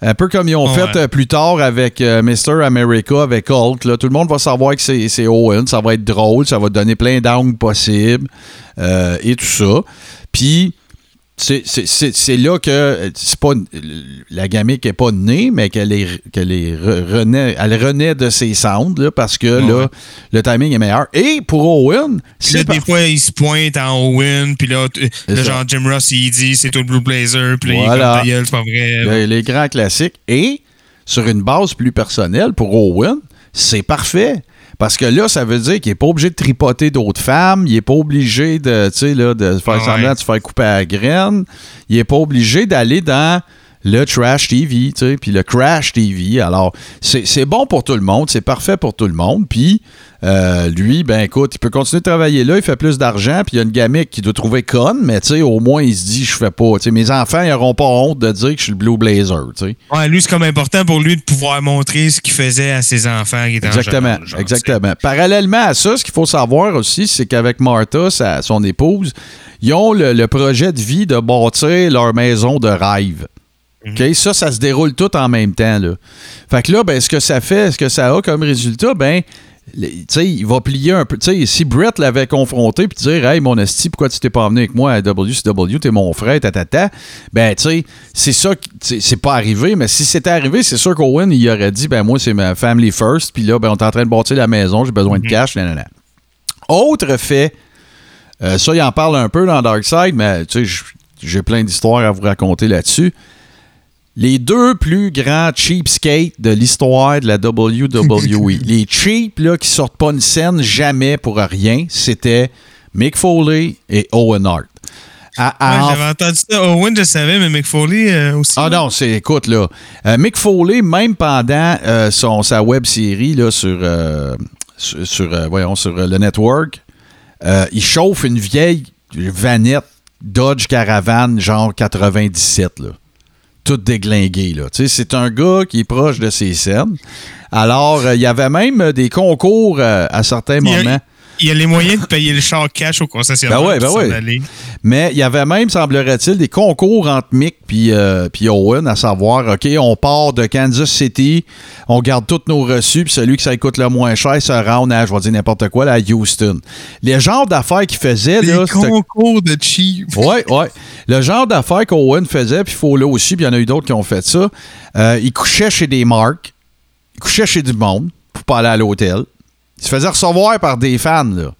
un peu comme ils ont Ouais. fait euh, plus tard avec euh, Mr. America, avec Hulk. Là. Tout le monde va savoir que c'est Owen. Ça va être drôle. Ça va donner plein d'angles possibles. euh, et tout ça. Puis, c'est- là que c'est pas la gamique n'est pas née, mais qu'elle est, qu'elle est re- renaît, elle renaît de ses cendres là, parce que là, le timing est meilleur. Et pour Owen, c'est des fois, il se pointe en Owen, puis là, ça. genre Jim Ross, il dit c'est toi le Blue Blazer, puis là, Voilà. il c'est pas vrai. les, les grands classiques. Et sur une base plus personnelle, pour Owen, c'est parfait. Parce que là, ça veut dire qu'il n'est pas obligé de tripoter d'autres femmes, il n'est pas obligé de, tu sais, là, de faire ouais. semblant de se faire couper à la graine, il n'est pas obligé d'aller dans le Trash TV, tu sais, puis le Crash TV. Alors, c'est c'est bon pour tout le monde, c'est parfait pour tout le monde. Puis, euh, lui, ben écoute, il peut continuer de travailler là, il fait plus d'argent, puis il y a une gamique qui doit trouver conne, mais tu sais, au moins, il se dit, je fais pas. Tu sais, mes enfants, ils n'auront pas honte de dire que je suis le Blue Blazer, tu sais. Ouais, lui, c'est comme important pour lui de pouvoir montrer ce qu'il faisait à ses enfants qui étaient en Exactement, genre, exactement. Parallèlement à ça, ce qu'il faut savoir aussi, c'est qu'avec Martha, sa- son épouse, ils ont le, le projet de vie de bâtir leur maison de rêve. OK? Ça, ça se déroule tout en même temps. Là. Fait que là, ben, ce que ça fait, ce que ça a comme résultat, ben, sais, il va plier un peu. Tu sais, si Brett l'avait confronté puis dire Hey, mon esti, pourquoi tu t'es pas venu avec moi à WCW, t'es mon frère, tatata, ben, tu sais, c'est ça, c'est pas arrivé, mais si c'était arrivé, c'est sûr qu'Owen, il aurait dit Ben, moi, c'est ma family first, puis là, ben, on est en train de bâtir la maison, j'ai besoin de cash, nanana. Autre fait, euh, ça, il en parle un peu dans Darkseid, mais tu sais, j'ai plein d'histoires à vous raconter là-dessus. Les deux plus grands cheapskates de l'histoire de la WWE. [LAUGHS] les cheap là, qui sortent pas une scène jamais pour rien, c'était Mick Foley et Owen Hart. Ouais, en J'avais entendu ça. Owen, je savais, mais McFoley euh, aussi. ah non, c'est écoute là, euh, Mick Foley même pendant euh, son sa web série là sur sur, sur, voyons sur le network, il chauffe une vieille vanette Dodge Caravan genre 97 là. Toute déglinguée là. Tu sais, c'est un gars qui est proche de ses scènes. Alors, euh, il y avait même euh, des concours euh, à certains moments. Il y a les moyens de payer le char cash au concessionnaire. Ben ouais, ben ouais. Mais il y avait même, semblerait-il, des concours entre Mick puis euh, Owen, à savoir, OK, on part de Kansas City, on garde tous nos reçus, puis celui que ça coûte le moins cher se rend à, je vais dire n'importe quoi, là, à Houston. Les genres d'affaires qu'il faisait, Des là, concours de cheap. Ouais, ouais. Le genre d'affaires qu'Owen faisait, puis Fowler aussi, puis il y en a eu d'autres qui ont fait ça. euh, il couchait chez des marques, il couchait chez du monde pour pas aller à l'hôtel. Il se faisait recevoir par des fans, là.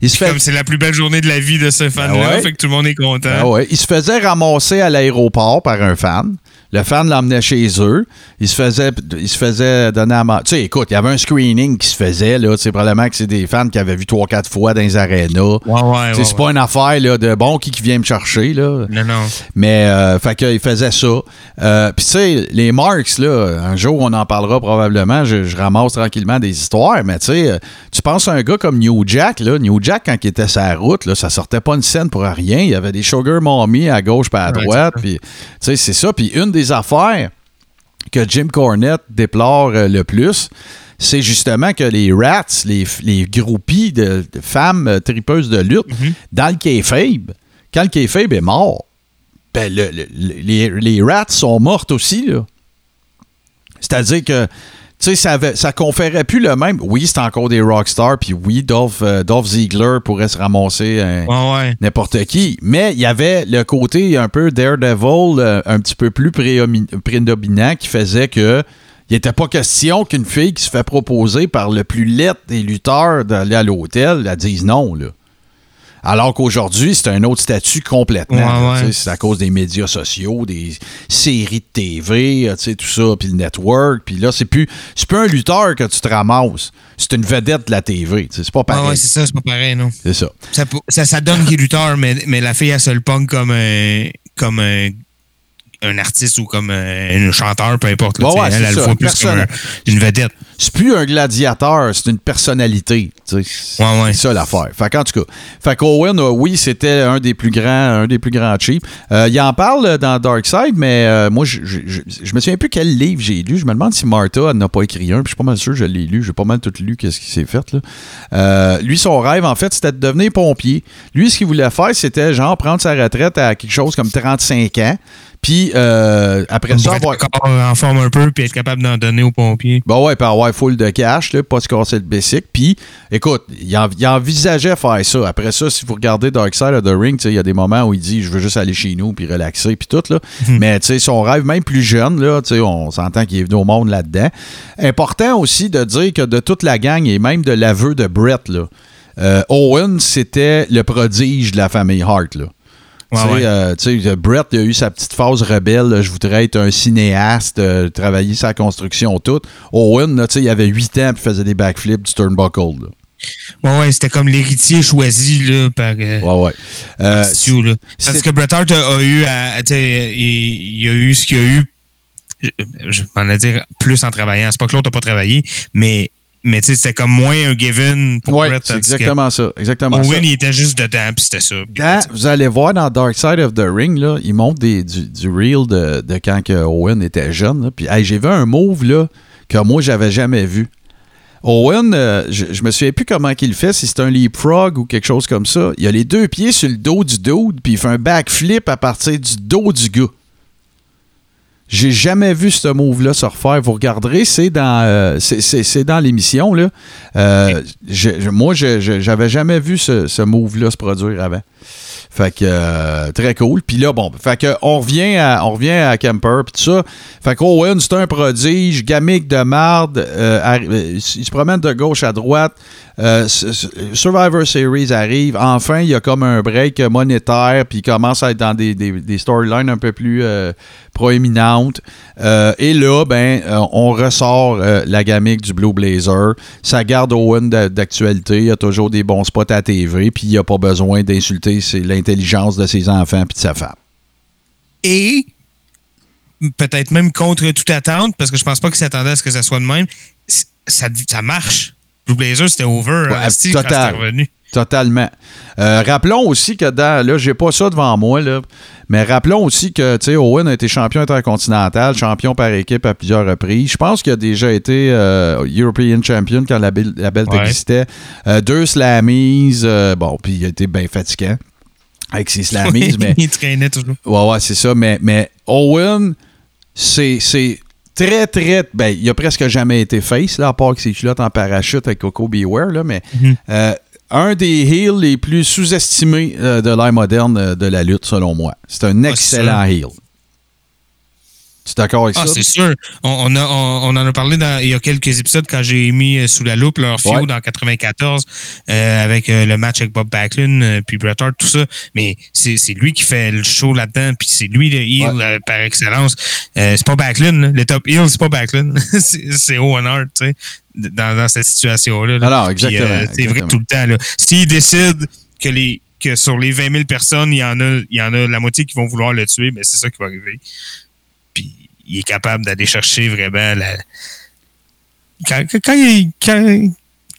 Il se fait Comme c'est la plus belle journée de la vie de ce fan-là, Ben ouais. fait que tout le monde est content. Ouais. Il se faisait ramasser à l'aéroport par un fan. Le fan l'emmenait chez eux. Il se faisait, il se faisait donner à manger. Tu sais, écoute, il y avait un screening qui se faisait. Là, Tu sais, probablement que c'est des fans qui avaient vu trois, quatre fois dans les arénas. Ouais, ouais, c'est pas une affaire là, de bon qui, qui vient me chercher. Là. Non, non. Mais, euh, fait qu'il faisait ça. Euh, Puis, tu sais, les Marks, là, un jour, on en parlera probablement. Je, je ramasse tranquillement des histoires. Mais, tu sais, euh, tu penses à un gars comme New Jack, là. New Jack, quand il était la route, là, ça sortait pas une scène pour rien. Il y avait des Sugar Mommy à gauche pas à droite. Puis, tu sais, c'est ça. Puis, une des affaires que Jim Cornette déplore euh, le plus, c'est justement que les rats, les, les groupies de, de femmes euh, tripeuses de lutte, dans le kayfabe, quand le kayfabe est mort, ben le- le- le- les, les rats sont mortes aussi. C'est-à-dire que, tu sais, ça, avait- ça conférait plus le même. Oui, c'est encore des rockstars, puis oui, Dolph, euh, Dolph Ziegler pourrait se ramasser Ouais, ouais. n'importe qui. Mais il y avait le côté un peu Daredevil, euh, un petit peu plus prédomi- prédominant, qui faisait que il n'était pas question qu'une fille qui se fait proposer par le plus laid des lutteurs d'aller à l'hôtel, elle dise non, là. Alors qu'aujourd'hui, c'est un autre statut complètement. Ouais, ouais. C'est à cause des médias sociaux, des séries de TV, euh, tout ça, puis le network. Puis là, c'est plus, c'est plus un lutteur que tu te ramasses. C'est une vedette de la TV. C'est pas pareil. ouais, c'est ça, c'est pas pareil, non. c'est ça. Ça, pou- ça, ça donne qu'il est lutteur, mais, mais la fille, elle se le pogne comme un, comme un, un artiste ou comme un, un chanteur, peu importe. là, ouais, elle, c'est elle le voit plus comme un- personne- une vedette. c'est plus un gladiateur, c'est une personnalité. C'est ça l'affaire. Fait qu'en tout cas, fait qu'Owen, euh, oui, c'était un des plus grands, un des plus grands cheap. Euh, il en parle dans Darkseid, mais euh, moi, je, je, je, je me souviens plus quel livre j'ai lu. Je me demande si Martha n'a pas écrit un. Puis je suis pas mal sûr que je l'ai lu. J'ai pas mal tout lu qu'est-ce qui s'est fait. Là. Euh, lui, son rêve, en fait, c'était de devenir pompier. Lui, ce qu'il voulait faire, c'était genre prendre sa retraite à quelque chose comme 35 ans. Puis euh, après ça, être encore en forme un peu puis être capable d'en donner aux pompiers. Bon ouais, puis avoir full de cash, là, pas se casser le basic. Puis, écoute, il, en- il envisageait faire ça. Après ça, si vous regardez Dark Side of the Ring, il y a des moments où il dit je veux juste aller chez nous puis relaxer puis tout là. Mais tu sais, son rêve même plus jeune là, on s'entend qu'il est venu au monde là-dedans. Important aussi de dire que de toute la gang et même de l'aveu de Brett là, euh, Owen c'était le prodige de la famille Hart là. Ouais, Tu sais, ouais. euh, tu sais, Brett il a eu sa petite phase rebelle. là, je voudrais être un cinéaste, euh, travailler sa construction toute. Owen, là, tu sais, il avait 8 ans et faisait des backflips du turnbuckle. là. Ouais, ouais, c'était comme l'héritier choisi là, par euh, Ouais, ouais. Euh, Stu, là. Parce que Bret Hart a, a eu, à- tu sais, il, il a eu ce qu'il a eu, je, je m'en ai dire plus en travaillant. C'est pas que l'autre n'a pas travaillé, mais, mais tu sais, c'était comme moins un given pour ouais, c'est exactement ça. Exactement ça. Owen, il était juste dedans, puis c'était ça. Dans- vous allez voir dans Dark Side of the Ring, là, ils montrent des, du, du reel de, de quand que Owen était jeune. Puis hey, j'ai vu un move là, que moi, j'avais jamais vu. Owen, euh, je, je me souviens plus comment qu'il le fait, si c'est un leapfrog ou quelque chose comme ça. Il a les deux pieds sur le dos du dude, puis il fait un backflip à partir du dos du gars. J'ai jamais vu ce move-là se refaire. Vous regarderez, c'est dans, euh, c'est- dans l'émission. là. Euh, je- moi, j'avais jamais vu ce, move-là se produire avant. Fait que euh, très cool. Puis là, bon, fait que on revient à, on revient à Kemper puis tout ça. Fait qu'Owen, c'est un prodige, gamique de marde, il se promène de gauche à droite. Euh, Survivor Series arrive. Enfin, il y a comme un break monétaire, puis il commence à être dans des, storylines un peu plus euh, proéminentes. Euh, et là, ben, on ressort la gamique du Blue Blazer. Ça garde Owen d'a- d'actualité. Il y a toujours des bons spots à TV, puis il n'y a pas besoin d'insulter l'intelligence de ses enfants puis de sa femme. Et peut-être même contre toute attente, parce que je pense pas qu'il s'attendait à ce que ça soit de même. Ça, ça marche. Blue Blazer, c'était over. Ouais, Steve, quand total. revenu. Totalement. Euh, rappelons aussi que dans. Là, j'ai pas ça devant moi, là. Mais rappelons aussi que, tu sais, Owen a été champion intercontinental, champion par équipe à plusieurs reprises. Je pense qu'il a déjà été euh, European Champion quand la, belle- la Ouais. existait. Euh, deux slammies. euh, bon, puis il a été bien fatigant avec ses slammies, [LAUGHS] mais. il traînait toujours. Ouais, ouais, c'est ça. Mais, mais Owen, c'est très, très. Ben, il a presque jamais été face, là, à part que ses culottes en parachute avec Coco Beware, là, mais Mhm. euh, un des heels les plus sous-estimés euh, de l'ère moderne euh, de la lutte, selon moi. C'est un Ah, excellent heel. Tu es d'accord avec Ah, ça? c'est sûr. On, on a, on, on en a parlé dans, il y a quelques épisodes quand j'ai mis euh, sous la loupe leur feud Ouais. en 94 euh, avec euh, le match avec Bob Backlund euh, puis Bret Hart, tout ça. Mais c'est lui qui fait le show là-dedans puis c'est lui le heel Ouais. par excellence. C'est pas Backlund. là. Le top heel, c'est pas Backlund. [LAUGHS] c'est Owen Hart, tu sais, dans, dans cette situation-là. là. Alors, Puis, exactement. c'est vrai tout le temps. S'il décide que les que sur les 20 000 personnes, il y en a, il y en a la moitié qui vont vouloir le tuer, mais c'est ça qui va arriver. Il est capable d'aller chercher vraiment la. Quand, quand- il, quand,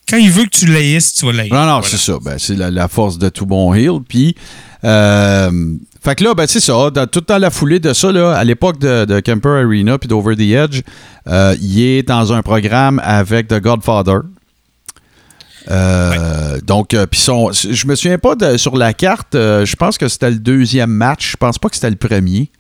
quand il veut que tu l'haïsses, tu vas l'haïr. Non, non, Voilà. c'est ça. Ben, c'est la, la force de tout bon heel. Puis, euh, fait que là, ben, c'est ça. Dans, tout dans la foulée de ça, là, à l'époque de, de Kemper Arena puis d'Over the Edge, euh, il est dans un programme avec The Godfather. Euh, Donc, euh, puis son, je me souviens pas de, sur la carte. euh, je pense que c'était le deuxième match. Je pense pas que c'était le premier.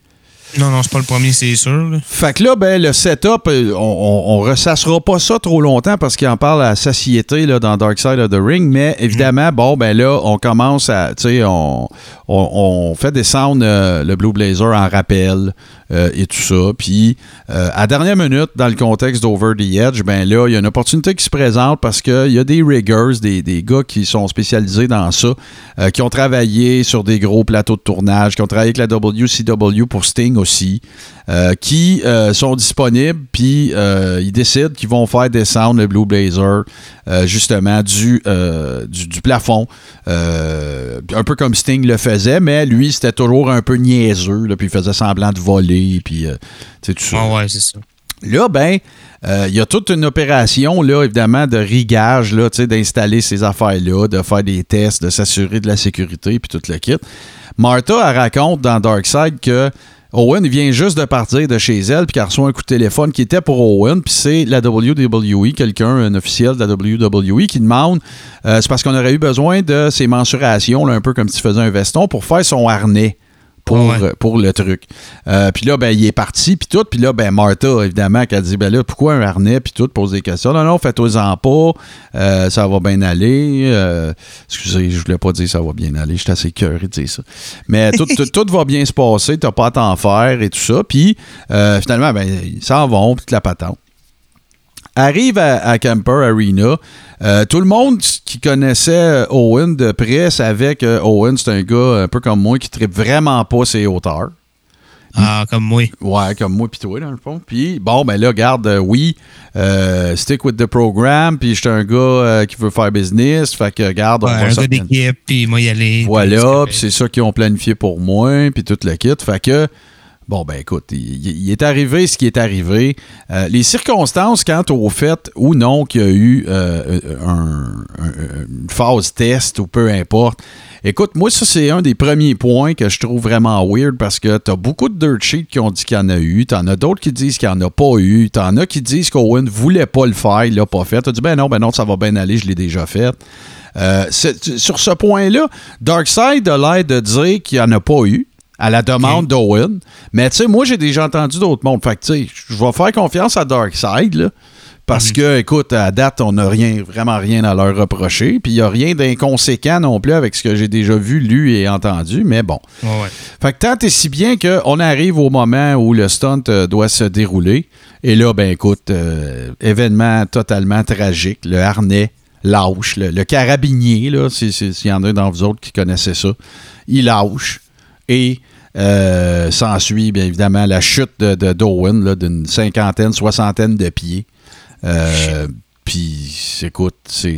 Non, non, c'est pas le premier, c'est sûr. là. Fait que là, ben, le setup, euh, on, on, on ressassera pas ça trop longtemps parce qu'il en parle à satiété là, dans Dark Side of the Ring. Mais évidemment, bon, ben là, on commence à, tu sais, on, on, on fait descendre euh, le Blue Blazer en rappel euh, et tout ça. Puis, euh, à dernière minute, dans le contexte d'Over the Edge, ben là, il y a une opportunité qui se présente parce qu'il y a des riggers, des, des gars qui sont spécialisés dans ça, euh, qui ont travaillé sur des gros plateaux de tournage, qui ont travaillé avec la WCW pour Sting aussi, qui sont disponibles, puis ils décident qu'ils vont faire descendre le Blue Blazer justement du, du, plafond, un peu comme Sting le faisait, mais lui, c'était toujours un peu niaiseux, puis il faisait semblant de voler, puis euh, tu sais, tout ça. Ouais, ouais, c'est ça. Là, ben, euh, il y a toute une opération, là, évidemment, de rigage, là, tu sais, d'installer ces affaires-là, de faire des tests, de s'assurer de la sécurité, puis tout le kit. Martha, elle raconte dans Darkseid que Owen vient juste de partir de chez elle, puis qu'elle reçoit un coup de téléphone qui était pour Owen, puis c'est la WWE, quelqu'un, un officiel de la WWE, qui demande, euh, c'est parce qu'on aurait eu besoin de ces mensurations, là, un peu comme si tu faisais un veston, pour faire son harnais pour, Ouais. euh, pour le truc. Euh, puis là, ben, il est parti, puis tout. Puis là, ben, Martha, évidemment, qui a dit, ben là, pourquoi un harnais, puis tout, pose des questions. Non, non, fais-toi-en pas, euh, ça va bien aller. Excusez, je voulais pas dire ça va bien aller, j'étais assez curieux de dire ça. Mais tout, tout, tout va bien se passer, t'as pas à t'en faire et tout ça. Puis finalement, ben, ils s'en vont, puis la patente. Arrive à, à Camper Arena. Euh, tout le monde qui connaissait euh, Owen de près savait que Owen, c'est un gars un peu comme moi qui ne vraiment pas ses hauteurs. Ah, comme moi. Ouais, comme moi puis toi, dans le fond. Puis, bon, ben là, garde, euh, oui, euh, stick with the program, puis j'étais un gars euh, qui veut faire business, fait que, garde, on va un gars d'équipe, puis moi y aller. Voilà, puis c'est ça qu'ils ont planifié pour moi, puis tout le kit. Fait que, bon, ben écoute, il, est arrivé ce qui est arrivé. Euh, les circonstances quant au fait ou non qu'il y a eu euh, un- une phase test ou peu importe. Écoute, moi, ça, c'est un des premiers points que je trouve vraiment weird parce que t'as beaucoup de dirt sheets qui ont dit qu'il y en a eu, t'en as d'autres qui disent qu'il n'y en a pas eu, t'en as qui disent qu'Owen voulait pas le faire, il l'a pas fait. T'as dit, ben non, ben non, ça va bien aller, je l'ai déjà fait. Euh, sur ce point-là, Darkseid a l'air de dire qu'il n'y en a pas eu à la demande d'Owen. Mais tu sais, moi, j'ai déjà entendu d'autres mondes. Fait que tu sais, je vais faire confiance à Darkseid, là. Parce que, écoute, à date, on n'a rien, vraiment rien à leur reprocher. Puis il n'y a rien d'inconséquent non plus avec ce que j'ai déjà vu, lu et entendu. Mais bon. Ouais. Fait que tant et si bien qu'on arrive au moment où le stunt euh, doit se dérouler. Et là, ben écoute, euh, événement totalement tragique. Le harnais lâche. Le, le carabinier, là, si- si- s'il y en a dans vous autres qui connaissaient ça, il lâche. Et euh, s'ensuit, bien évidemment, la chute de, de Dowen d'une cinquantaine, soixantaine de pieds. Euh, Puis, écoute, c'est.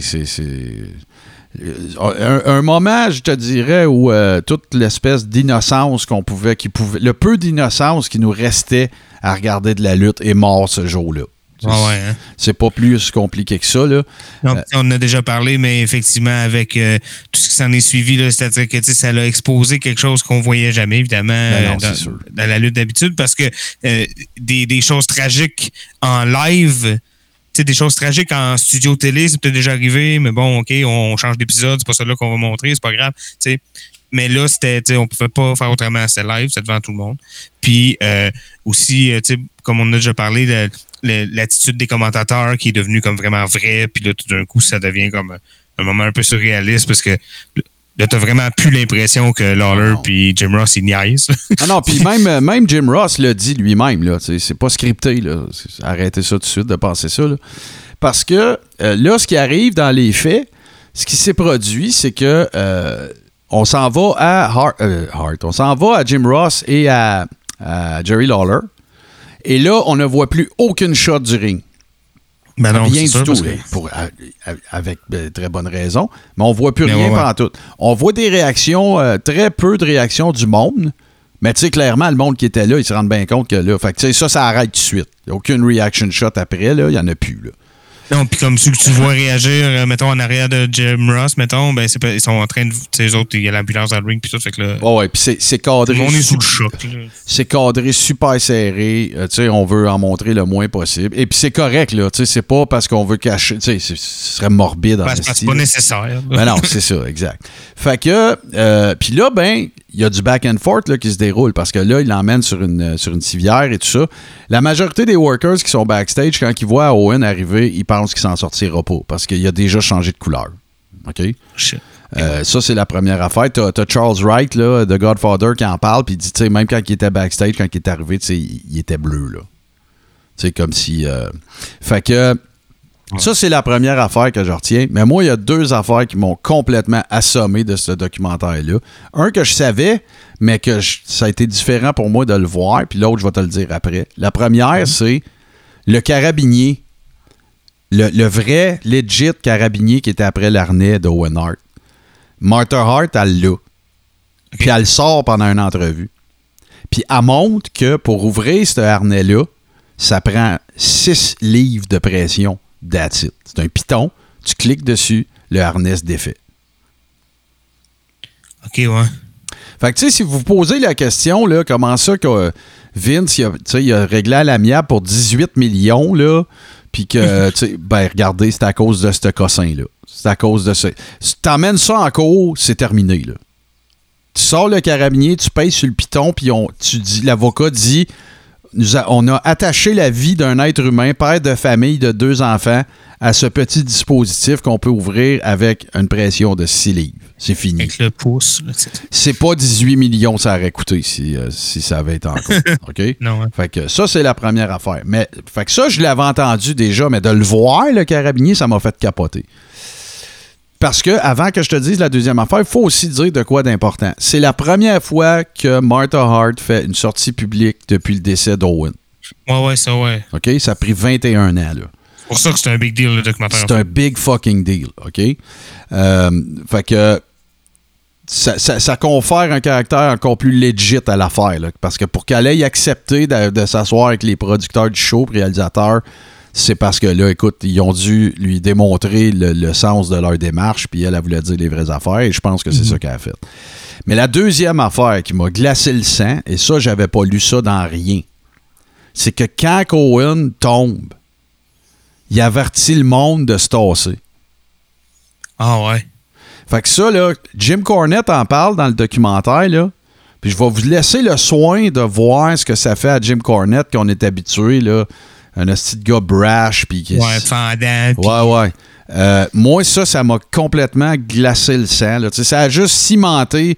euh, un, un moment, je te dirais, où toute l'espèce d'innocence qu'on pouvait, qui pouvait, le peu d'innocence qui nous restait à regarder de la lutte est mort ce jour-là. Ouais, ouais, hein. C'est pas plus compliqué que ça, là. On en a déjà parlé, mais effectivement, avec euh, tout ce qui s'en est suivi, c'est-à-dire que ça l'a exposé quelque chose qu'on voyait jamais, évidemment, Ben non, euh, dans, la lutte d'habitude, parce que euh, des, des choses tragiques en live, des choses tragiques en studio télé, c'est peut-être déjà arrivé, mais bon, OK, on change d'épisode, c'est pas ça là qu'on va montrer, c'est pas grave. Mais là, c'était, on pouvait pas faire autrement, c'était live, c'était devant tout le monde. Puis euh, aussi, euh, comme on a déjà parlé, l'attitude des commentateurs qui est devenue comme vraiment vraie, puis là, tout d'un coup, ça devient comme un, moment un peu surréaliste parce que là, t'as vraiment plus l'impression que Lawler puis Jim Ross, ils niaisent. Ah non, puis [LAUGHS] même, euh, même Jim Ross l'a dit lui-même, là. C'est pas scripté, là. Arrêtez ça tout de suite de penser ça, là. Parce que euh, là, ce qui arrive dans les faits, ce qui s'est produit, c'est que euh, on s'en va à Hart, euh, Hart, on s'en va à Jim Ross et à, à Jerry Lawler. Et là, on ne voit plus aucune shot du ring. ben non, rien du sûr, tout, que- pour- à- à- avec de très bonnes raisons. Mais on voit plus Mais rien ouais, ouais. pendant tout. On voit des réactions, euh, très peu de réactions du monde. Mais tu sais, clairement, le monde qui était là, ils se rendent bien compte que là. Fait que ça, ça arrête tout de suite. Il y a aucune reaction shot après, là. Il n'y en a plus, là. Non, puis comme ceux que tu vois réagir, euh, mettons, en arrière de Jim Ross, mettons, ben, c'est pas- ils sont en train de. Tu sais, autres, il y a l'ambulance dans le ring, puis tout, fait que là. Ouais, ouais. Puis c'est- cadré. monde est sous le choc. C'est cadré super serré. Euh, tu sais, on veut en montrer le moins possible. Et puis c'est correct, là. Tu sais, c'est pas parce qu'on veut cacher. Tu sais, ce serait morbide en Parce que c'est pas nécessaire. Ben non, c'est ça, exact. Fait que, euh, puis là, ben, il y a du back and forth là, qui se déroule parce que là, il l'emmène sur une, euh, sur une civière et tout ça. La majorité des workers qui sont backstage, quand ils voient Owen arriver, ils pensent qu'il s'en sortira pas parce qu'il a déjà changé de couleur. OK? Shit. Euh, ça, c'est la première affaire. T'as as Charles Wright, là, de Godfather, qui en parle, puis il dit, tu sais, même quand il était backstage, quand il est arrivé, tu sais, il, il était bleu, là. Tu sais, comme si... euh, Fait que... Ça, c'est la première affaire que je retiens. Mais moi, il y a deux affaires qui m'ont complètement assommé de ce documentaire-là. Un que je savais, mais que je- ça a été différent pour moi de le voir, puis l'autre, je vais te le dire après. La première, c'est le carabinier. Le, le vrai, legit carabinier qui était après l'arnais d'Owen Hart. Martha Hart, elle l'a. Puis elle le sort pendant une entrevue. Puis elle montre que pour ouvrir ce harnais-là, ça prend 6 livres de pression. That's it. C'est un piton. Tu cliques dessus, le harnais se défait. OK, ouais. Fait que, tu sais, si vous posez la question, là, comment ça que euh, Vince, il a, tu il a réglé à l'amiable pour 18 millions, là, puis que, [LAUGHS] tu sais, ben, regardez, c'est à cause de ce cossin-là. C'est à cause de ça. Si t'emmènes ça en cours, c'est terminé, là. Tu sors le carabinier, tu payes sur le piton, puis on, tu dis, l'avocat dit, nous a- on a attaché la vie d'un être humain, père de famille de deux enfants, à ce petit dispositif qu'on peut ouvrir avec une pression de 6 livres. C'est fini. Avec le pouce. c'est- pas 18 millions ça aurait coûté si, euh, si ça avait été en cours. [LAUGHS] OK? Non, hein. Fait que ça, c'est la première affaire. Mais, fait que ça, je l'avais entendu déjà, mais de le voir, le carabinier, ça m'a fait capoter. Parce que, avant que je te dise la deuxième affaire, il faut aussi dire de quoi d'important. C'est la première fois que Martha Hart fait une sortie publique depuis le décès d'Owen. Ouais, ouais, ça, ouais. OK? Ça a pris 21 ans, là. C'est pour ça que c'est un big deal, le documentaire. C'est un big fucking deal, OK? Euh, fait que ça, ça- ça confère un caractère encore plus legit à l'affaire, là, parce que pour qu'elle ait accepté de, de s'asseoir avec les producteurs du show, réalisateurs, c'est parce que là, écoute, ils ont dû lui démontrer le, le sens de leur démarche, puis elle, elle voulait dire les vraies affaires, et je pense que c'est ça qu'elle a fait. Mais la deuxième affaire qui m'a glacé le sang, et ça, j'avais pas lu ça dans rien, c'est que quand Cohen tombe, il avertit le monde de se tasser. Ah, ouais. Fait que ça, là, Jim Cornette en parle dans le documentaire, là. Puis je vais vous laisser le soin de voir ce que ça fait à Jim Cornette qu'on est habitué, là. Un petit gars brash, qui... Ouais, fendant. Ouais, ouais. Euh, moi, ça, ça m'a complètement glacé le sang. là. Ça a juste cimenté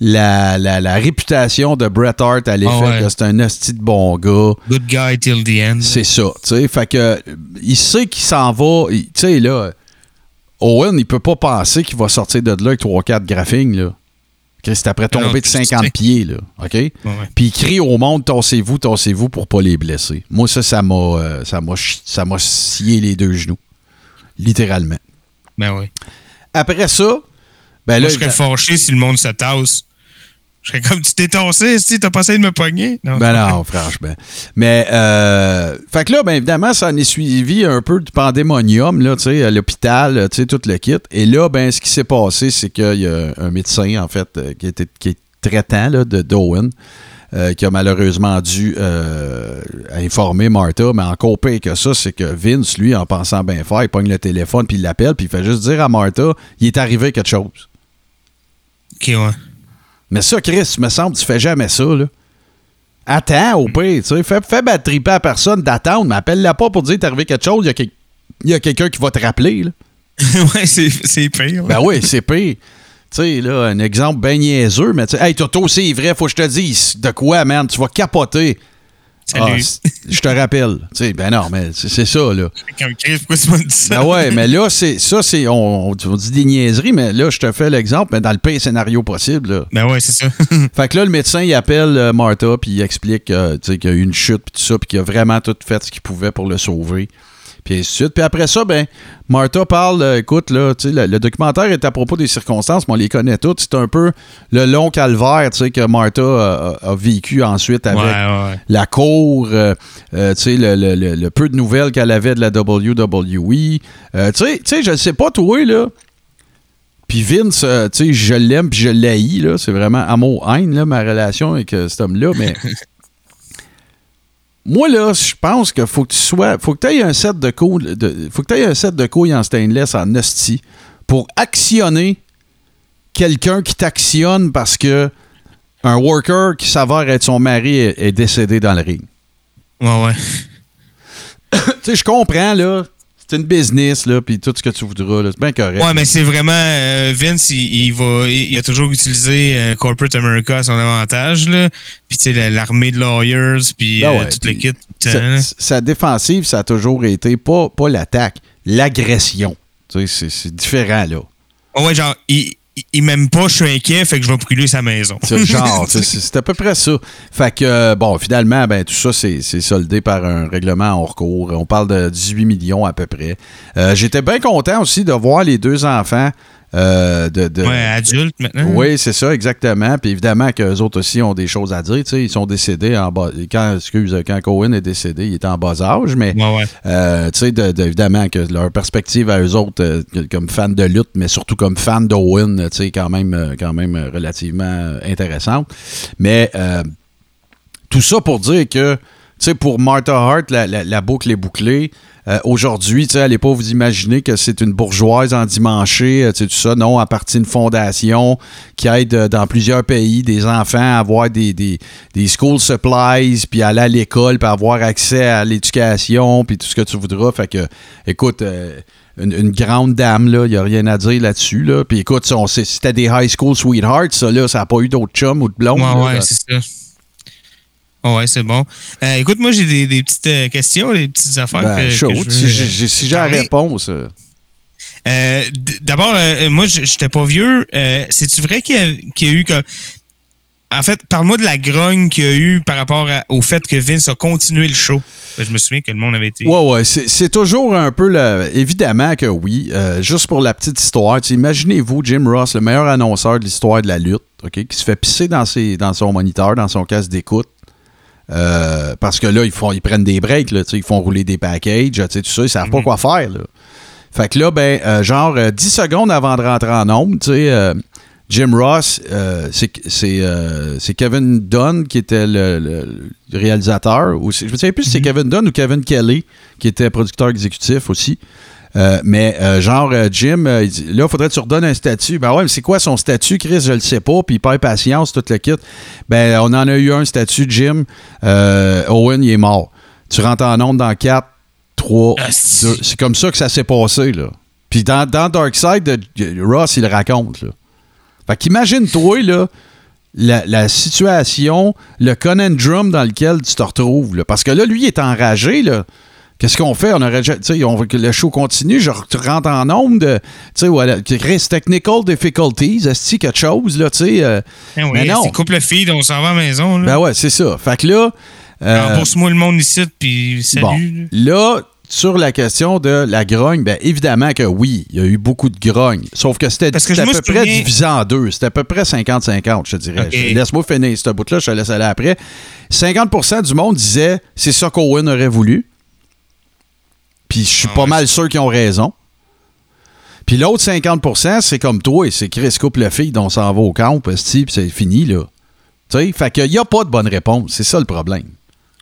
la, la- la réputation de Bret Hart à l'effet Ah ouais. que c'est un hostie de bon gars. Good guy till the end. C'est ça. Fait que, il sait qu'il s'en va. Tu sais, là, Owen, il peut pas penser qu'il va sortir de là avec 3-4 graphings, là. C'est après tomber de tu 50 sais. pieds, là. OK? Ouais. Puis il crie au monde, tassez-vous, tassez-vous pour pas les blesser. Moi, ça, ça m'a, euh, ça m'a, ça m'a scié les deux genoux. Littéralement. Ben oui. Après ça, ben là, Moi, je serais fâché si le monde se tasse. Je serais comme, tu t'es tassé, si t'as pas essayé de me pogner. Non. Ben non, franchement. Mais, euh, fait que là, ben évidemment, ça en est suivi un peu du pandémonium, là, tu sais, à l'hôpital, tu sais, tout le kit. Et là, ben, ce qui s'est passé, c'est qu'il y a un médecin, en fait, euh, qui, était, qui est traitant, là, de Dowen, euh, qui a malheureusement dû euh, informer Martha, mais encore pire que ça, c'est que Vince, lui, en pensant bien faire, il pogne le téléphone, puis il l'appelle, puis il fait juste dire à Martha, il est arrivé quelque chose. Ok, ouais. Mais ça, Chris, me semble, tu fais jamais ça, là. Attends, au pire, tu sais. Fais, fais battre à personne d'attendre, mais appelle-la pas pour dire t'es arrivé quelque chose, il y a, quel- quelqu'un qui va te rappeler, là. [LAUGHS] ouais, c'est c'est pire. Ben oui, c'est pire. Tu sais, là, un exemple bien niaiseux, mais tu sais, hey, Toto, c'est vrai, faut que je te dise. De quoi, man? Tu vas capoter. Salut. Ah, je te rappelle. Tu sais, ben non, mais c'est ça, là. Comme Chris, pourquoi tu m'as dit ça? Ben ouais, mais là, c'est ça, c'est. On, on dit des niaiseries, mais là, je te fais l'exemple, mais dans le pire scénario possible, là. Ben ouais, c'est ça. [LAUGHS] Fait que là, le médecin, il appelle euh, Martha, puis il explique euh, qu'il y a eu une chute, puis tout ça, puis qu'il a vraiment tout fait ce qu'il pouvait pour le sauver. Puis ainsi de suite. Puis après ça, ben, Martha parle, euh, écoute, là, le, le documentaire est à propos des circonstances, mais on les connaît toutes. C'est un peu le long calvaire, que Martha euh, a, a vécu ensuite avec ouais, ouais. la cour, euh, euh, le, le- le- peu de nouvelles qu'elle avait de la WWE. Tu sais, tu sais, je ne sais pas, toi, là. Puis Vince, tu sais, je l'aime puis je l'haïs, là. C'est vraiment amour-haine, là, ma relation avec cet homme-là. Mais [LAUGHS] moi, là, je pense qu'il faut que tu sois. faut que tu aies un set de couilles. de- faut que tu un set de couilles en stainless, en hostie, pour actionner quelqu'un qui t'actionne parce que un worker qui s'avère être son mari est, est décédé dans le ring. Ouais, ouais. [COUGHS] tu sais, je comprends, là. C'est une business, là, puis tout ce que tu voudras, là. C'est bien correct. Ouais, mais c'est vraiment euh, Vince, il, il va, il, il a toujours utilisé euh, corporate America à son avantage là. Puis tu sais la- l'armée de lawyers, puis Ben euh, toute l'équipe. sa, sa défensive, ça a toujours été pas, pas l'attaque, l'agression. Tu sais, c'est- différent, là. Ouais, genre il, il, m'aime pas, je suis inquiet, fait que je vais brûler sa maison. C'est le genre, [LAUGHS] c'est à peu près ça. Fait que, euh, bon, finalement, ben, tout ça, c'est c'est soldé par un règlement en recours. On parle de 18 millions à peu près. Euh, J'étais bien content aussi de voir les deux enfants euh, de, de- ouais, adulte maintenant. Oui, c'est ça, exactement. Puis évidemment qu'eux autres aussi ont des choses à dire. Ils sont décédés en bas. Quand, excuse, quand Cohen est décédé, il était en bas âge, mais Ouais, ouais. euh, de- de- évidemment que leur perspective à eux autres, euh, comme fans de lutte, mais surtout comme fans d'Owen, quand même, quand même relativement intéressante. Mais tout ça pour dire que, sais, pour Martha Hart, la, la- la boucle est bouclée. Euh, Aujourd'hui, tu sais, allez pas vous imaginer que c'est une bourgeoise endimanchée, euh, tu sais, tout ça. Non, à partir d'une fondation qui aide euh, dans plusieurs pays des enfants à avoir des, des, des school supplies, puis aller à l'école, puis avoir accès à l'éducation, puis tout ce que tu voudras. Fait que, écoute, euh, une, une grande dame, là, il n'y a rien à dire là-dessus. Là. Puis écoute, si c'était des high school sweethearts, ça, là, ça n'a pas eu d'autres chums ou de blondes. Ouais, là. ouais, c'est ça. Ouais, c'est bon. Euh, écoute, moi, j'ai des, des petites euh, questions, des petites affaires Ben, que, chaud. que je veux, Si j'ai- j'ai- si j'ai la réponse. euh, Euh, D'abord, euh, moi, je j'étais pas vieux. Euh, C'est-tu vrai qu'il y, a- qu'il y a eu que. En fait, parle-moi de la grogne qu'il y a eu par rapport à- au fait que Vince a continué le show. Ben, Je me souviens que le monde avait été. Ouais, ouais, c'est toujours un peu le. Évidemment que oui. Euh, juste pour la petite histoire, imaginez-vous Jim Ross, le meilleur annonceur de l'histoire de la lutte, OK, qui se fait pisser dans, ses, dans son moniteur, dans son casque d'écoute. Euh, parce que là, ils, font, ils prennent des breaks, là, ils font rouler des packages, tout ça, ils savent pas quoi faire. Là. Fait que là, ben, euh, genre euh, 10 secondes avant de rentrer en nombre, tu sais, euh, Jim Ross, euh, c'est euh, Kevin Dunn qui était le, réalisateur. Ou je ne sais plus si c'est Kevin Dunn ou Kevin Kelly qui était producteur exécutif aussi. Euh, mais euh, genre, euh, Jim, il dit, là, faudrait que tu redonnes un statut. Ben ouais, mais c'est quoi son statut, Chris? Je le sais pas. Puis il perd patience, tout le kit. Ben, on en a eu un statut, Jim. Owen, il est mort. Tu rentres en onde dans 4, 3, Ah, 2. si. C'est comme ça que ça s'est passé, là. Puis dans, dans Darkseid, Ross, il le raconte, là. Fait qu'imagine-toi, là, la, la situation, le conundrum dans lequel tu te retrouves. là. Parce que là, lui, il est enragé, là. Qu'est-ce qu'on fait? On aurait, tu sais, on veut que le show continue. Je tu rentres en nombre de, tu sais, voilà, technical difficulties, est-ce quelque chose, là, tu sais. euh, Hein, oui, mais non. c'est couple feed, on s'en va à la maison. Là. ben ouais, c'est ça. Fait que là, euh, Rembourse-moi le monde ici, puis salut. Bon, là. sur la question de la grogne, ben évidemment que oui, il y a eu beaucoup de grogne. Sauf que c'était à peu près souviens- divisé en deux. C'était à peu près 50-50, je te dirais. Laisse-moi finir ce bout-là, je te laisse aller après. 50% du monde disait c'est ça qu'Owen aurait voulu. Puis je suis Ah pas ouais, mal sûr qu'ils ont raison. Puis l'autre 50% c'est comme toi, et c'est Chris coupe le fille dont on s'en va au camp, puis c'est fini, là. Tu sais, fait qu'il n'y a pas de bonne réponse. C'est ça le problème.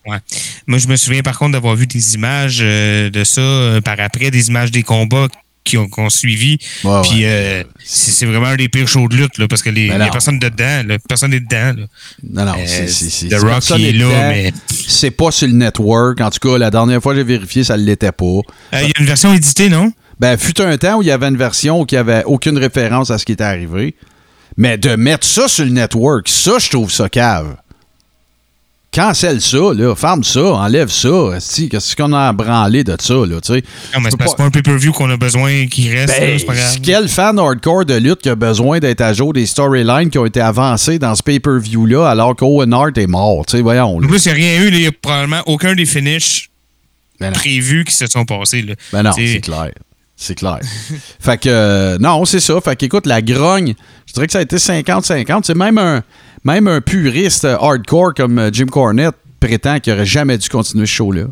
Ouais. Moi, je me souviens par contre d'avoir vu des images euh, de ça euh, par après, des images des combats qui ont, qui ont suivi. Ouais, Puis ouais. euh, c'est vraiment un des pires shows de lutte, là, parce que les, Ben il y a non. personne dedans. Là, personne n'est dedans. Là. Non, non, Euh, c'est- The Rock qui est n'est là, dedans. mais- C'est pas sur le network. En tout cas, la dernière fois que j'ai vérifié, ça ne l'était pas. Euh, Il y a une version éditée, non? Ben, fut un temps où il y avait une version où il n'y avait aucune référence à ce qui était arrivé. Mais de mettre ça sur le network, ça, je trouve ça cave. Cancelle ça, là. Ferme ça, enlève ça. Qu'est-ce qu'on a à branler de ça, là, tu sais? Non, mais c'est pas, un pay-per-view qu'on a besoin qui reste. là, Ben, grave. quel fan hardcore de lutte qui a besoin d'être à jour des storylines qui ont été avancées dans ce pay-per-view-là alors qu'Owen Hart est mort? Tu sais, voyons. En là. plus, il n'y a rien eu. là, Il n'y a probablement aucun des finishes Ben prévus qui se sont passés. Là. Ben non, c'est clair. C'est clair. fait que, euh, non, c'est ça. Fait qu'écoute, la grogne, je dirais que ça a été 50-50. C'est même un, même un puriste hardcore comme euh, Jim Cornette prétend qu'il aurait jamais dû continuer ce show-là.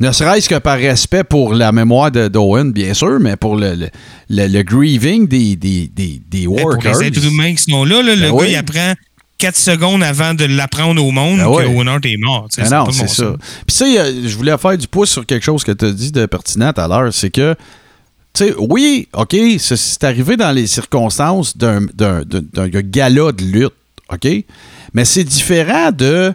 Ne serait-ce que par respect pour la mémoire de d'Owen, bien sûr, mais pour le, le, le- le grieving des, des, des, des ben, pour workers. les êtres humains qui sont là, là, le Ben gars, il apprend 4 secondes avant de l'apprendre au monde Ben que oui. Est mort. Ah non, c'est ça. Puis sais, euh, je voulais faire du pouce sur quelque chose que tu as dit de pertinent tout à l'heure, c'est que, tu sais, oui, OK, c'est- arrivé dans les circonstances d'un gala de lutte, OK? Mais c'est différent de...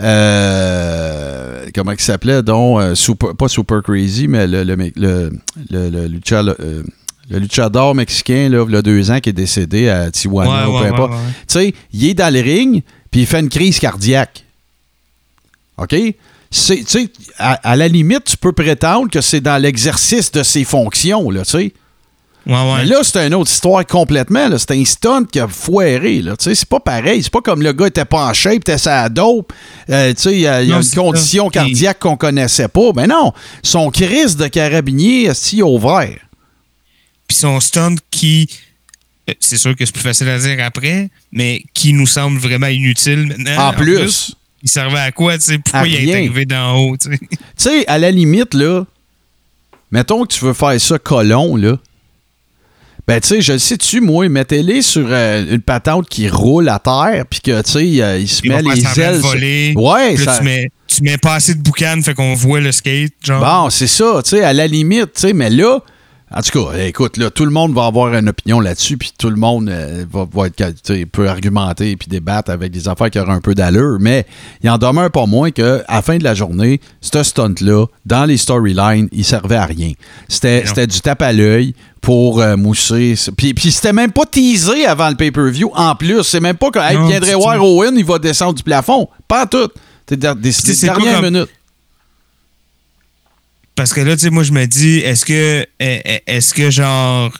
euh, comment il s'appelait, donc, euh, super, pas Super Crazy, mais le, le, le, le, le lucha- euh, le luchador mexicain, là, il y a deux ans, qui est décédé à Tijuana, Ouais, ou peu ouais, importe. ouais, ouais. Tu sais, il est dans le ring, puis il fait une crise cardiaque. OK? C'est- Tu sais, à, à la limite, tu peux prétendre que c'est dans l'exercice de ses fonctions, là, tu sais. Ouais, ouais. Mais là, c'est une autre histoire complètement. C'est un stunt qui a foiré. C'est pas pareil. C'est pas comme le gars était pas en shape, était sa dope. Euh, il y a, il y a Non, une condition ça. cardiaque qu'on connaissait pas. Mais non, son crise de carabinier est ouvert. Puis son stunt qui. euh, C'est sûr que c'est plus facile à dire après, mais qui nous semble vraiment inutile maintenant. En plus. il servait à quoi, tu sais? Pourquoi il est arrivé d'en haut, tu sais? [LAUGHS] Tu sais, à la limite, là, mettons que tu veux faire ça colon, là. Ben, tu sais, je le sais-tu, moi, mettez-les sur euh, une patente qui roule à terre, puis que, tu sais, euh, il se Il met les ailes. voler. Ouais, ça- tu, mets, tu mets pas assez de boucan, fait qu'on voit le skate, genre. Bon, c'est ça, tu sais, à la limite, tu sais, mais là, en tout cas, écoute, là, tout le monde va avoir une opinion là-dessus, puis tout le monde euh, va, va être, peut argumenter puis débattre avec des affaires qui auraient un peu d'allure, mais il en demeure pas moins que à la fin de la journée, ce stunt-là, dans les storylines, il servait à rien. C'était du tape à l'œil pour euh, mousser. Puis, puis c'était même pas teasé avant le pay-per-view, en plus. C'est même pas que, hey, viendrait voir. Owen, il va descendre du plafond. Pas en tout. C'est comme- minutes. Parce que là, tu sais, moi, je me dis, est-ce que, est- est-ce que genre,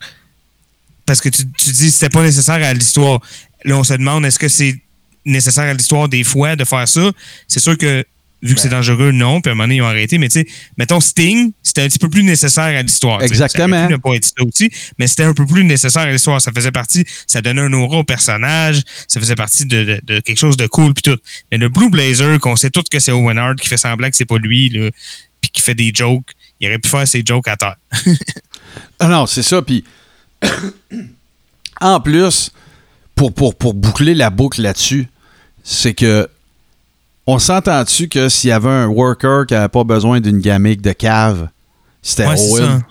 parce que tu, tu dis, c'était pas nécessaire à l'histoire. Là, on se demande, est-ce que c'est nécessaire à l'histoire des fois de faire ça? C'est sûr que, vu que c'est dangereux, non. Puis à un moment donné, ils ont arrêté. Mais tu sais, mettons Sting, c'était un petit peu plus nécessaire à l'histoire. Exactement. Ça pas ça aussi, mais c'était un peu plus nécessaire à l'histoire. Ça faisait partie, ça donnait un aura au personnage, ça faisait partie de, de- de quelque chose de cool puis tout. Mais le Blue Blazer, qu'on sait tout que c'est Owen Hart qui fait semblant que c'est pas lui, là, puis qui fait des jokes, il aurait pu faire ses jokes à terre. [LAUGHS] Ah non, c'est ça. Puis, en plus, pour, pour, pour boucler la boucle là-dessus, c'est que on s'entend-tu que s'il y avait un worker qui n'avait pas besoin d'une gamique de cave, c'était Ouais, c'est Owen.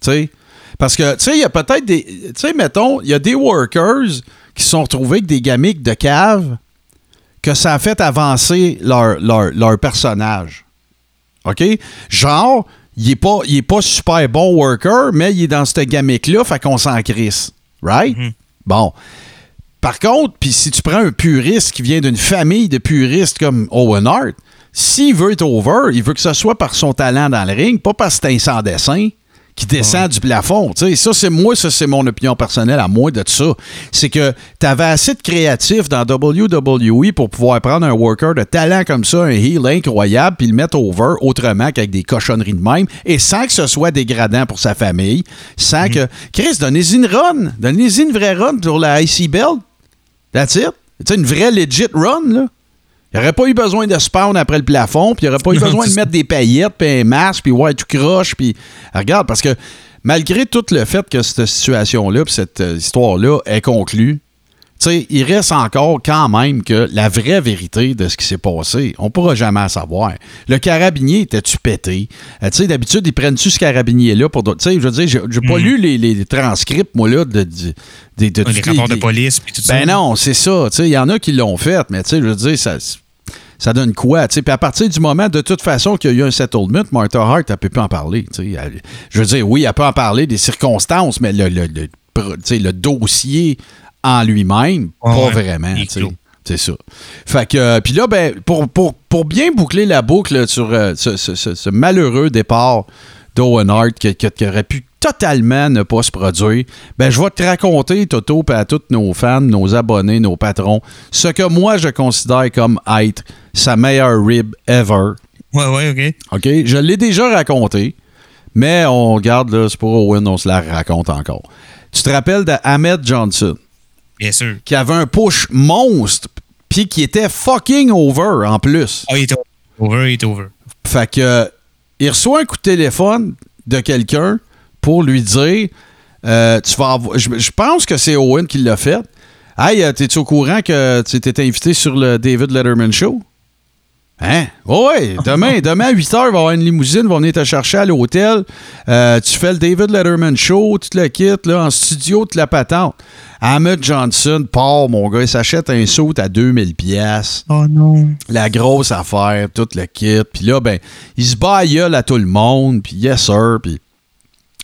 Tu sais? Parce que, tu sais, il y a peut-être des. Tu sais, mettons, il y a des workers qui se sont retrouvés avec des gamiques de cave que ça a fait avancer leur, leur, leur personnage. OK? Genre, il est pas, il est pas super bon worker, mais il est dans cette gamique-là, fait qu'on s'en crisse. Right? Mhm. Bon. Par contre, puis si tu prends un puriste qui vient d'une famille de puristes comme Owen Hart, s'il veut être over, il veut que ce soit par son talent dans le ring, pas parce que c'est un sans dessin qui descend du plafond. Tu sais, ça, c'est moi, ça, c'est mon opinion personnelle à moi de ça. C'est que tu avais assez de créatifs dans WWE pour pouvoir prendre un worker de talent comme ça, un heel incroyable, puis le mettre over autrement qu'avec des cochonneries de même, et sans que ce soit dégradant pour sa famille, sans que... Chris, donnez-y une run. Donnez-y une vraie run pour la IC Belt. That's it. Tu sais, une vraie legit run, là. Il n'y aurait pas eu besoin de spawn après le plafond, puis il n'y aurait pas eu [LAUGHS] besoin de mettre des paillettes, puis un masque, puis ouais, tout croche, puis... Regarde, parce que malgré tout le fait que cette situation-là, puis cette euh, histoire-là est conclue, tu sais, il reste encore quand même que la vraie vérité de ce qui s'est passé, on pourra jamais savoir. Le carabinier était-tu pété? Euh, tu sais, d'habitude, ils prennent-tu ce carabinier-là pour d'autres... Tu sais, je veux dire, j'ai j'ai pas Mhm. lu les, les transcripts, moi, là, de... de, de- de Ouais, les rapports de police puis tout ça. ben non, c'est ça. Tu sais, Il y en a qui l'ont fait, mais tu sais, je veux dire, ça, ça donne quoi? Puis à partir du moment, de toute façon, qu'il y a eu un settlement, Martha Hart, elle peut plus en parler. Elle- je veux dire, oui, elle peut en parler des circonstances, mais le, le, le, le dossier en lui-même, Ouais, pas vraiment. C'est ça. Fait que, euh, puis là, ben, pour, pour, pour bien boucler la boucle sur euh, ce, ce- ce- ce malheureux départ d'Owen Hart qui, qui- qui aurait pu totalement ne pas se produire, ben, je vais te raconter, Toto, à tous nos fans, nos abonnés, nos patrons, ce que moi, je considère comme être sa meilleure rib ever. Ouais, ouais, OK. OK? Je l'ai déjà raconté, mais on garde, là, c'est pour Owen, on se la raconte encore. Tu te rappelles de Ahmed Johnson? Bien sûr. qui avait un push monstre, puis qui était fucking over en plus. Ah, il est over, il est over. Fait que il reçoit un coup de téléphone de quelqu'un pour lui dire euh, tu vas avoir- je, je pense que c'est Owen qui l'a fait. Hey, euh, t'es-tu au courant que tu étais invité sur le David Letterman Show? Hein? Oui, demain, [LAUGHS] demain à 8 h, il va y avoir une limousine, va venir te chercher à l'hôtel. Euh, tu fais le David Letterman Show, tu te le quittes, là, en studio, tu la patentes. Ahmed Johnson part, mon gars, il s'achète un saut à 2000 pièces. Oh non. La grosse affaire, tout le kit. Puis là, ben, il se bat à, tout le monde, puis yes sir, puis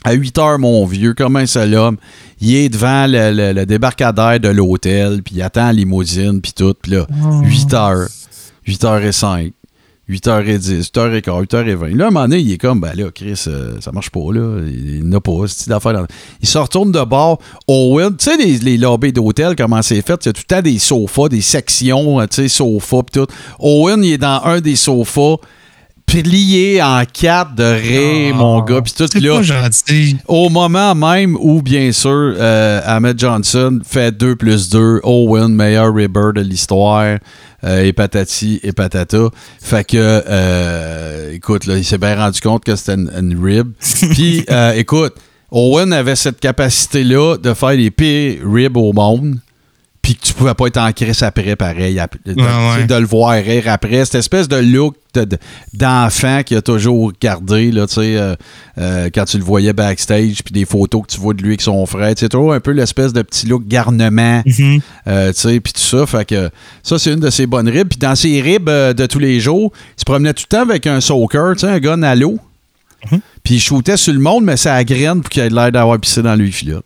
à 8 h, mon vieux, comme un seul homme, il est devant le, le, débarcadère de l'hôtel, puis il attend la limousine, puis tout. Puis là, 8 h 8h05, 8h10, 8h15, 8h20. Là, à un moment donné, il est comme, ben là, Chris, euh, ça marche pas, là. Il n'a pas, c'est d'affaire. Il se retourne de bord. Owen, tu sais, les, les, lobbies d'hôtel, comment c'est fait? Il y a tout le temps des sofas, des sections, euh, tu sais, sofas, pis tout. Owen, il est dans un des sofas plié en quatre de rire, mon gars, puis tout, là, pas gentil. au moment même où, bien sûr, euh, Ahmed Johnson fait 2 plus 2, Owen, meilleur ribber de l'histoire, euh, et patati et patata. Fait que, euh, écoute, là, il s'est bien rendu compte que c'était une, une rib. [LAUGHS] Puis, euh, écoute, Owen avait cette capacité-là de faire les pires ribs au monde. Puis que tu pouvais pas être en crise après, pareil. de, ouais. de le voir rire après. Cette espèce de look de- de- d'enfant qu'il a toujours gardé, là, tu sais, euh, euh, quand tu le voyais backstage, puis des photos que tu vois de lui avec son frère. C'est toujours un peu l'espèce de petit look garnement, euh, tu sais, puis tout ça. Fait que ça, c'est une de ses bonnes ribs. Puis dans ses ribs de tous les jours, il se promenait tout le temps avec un soaker, tu sais, un gun à l'eau. Puis il shootait sur le monde, mais ça a graine pour qu'il ait l'air d'avoir pissé dans lui filote.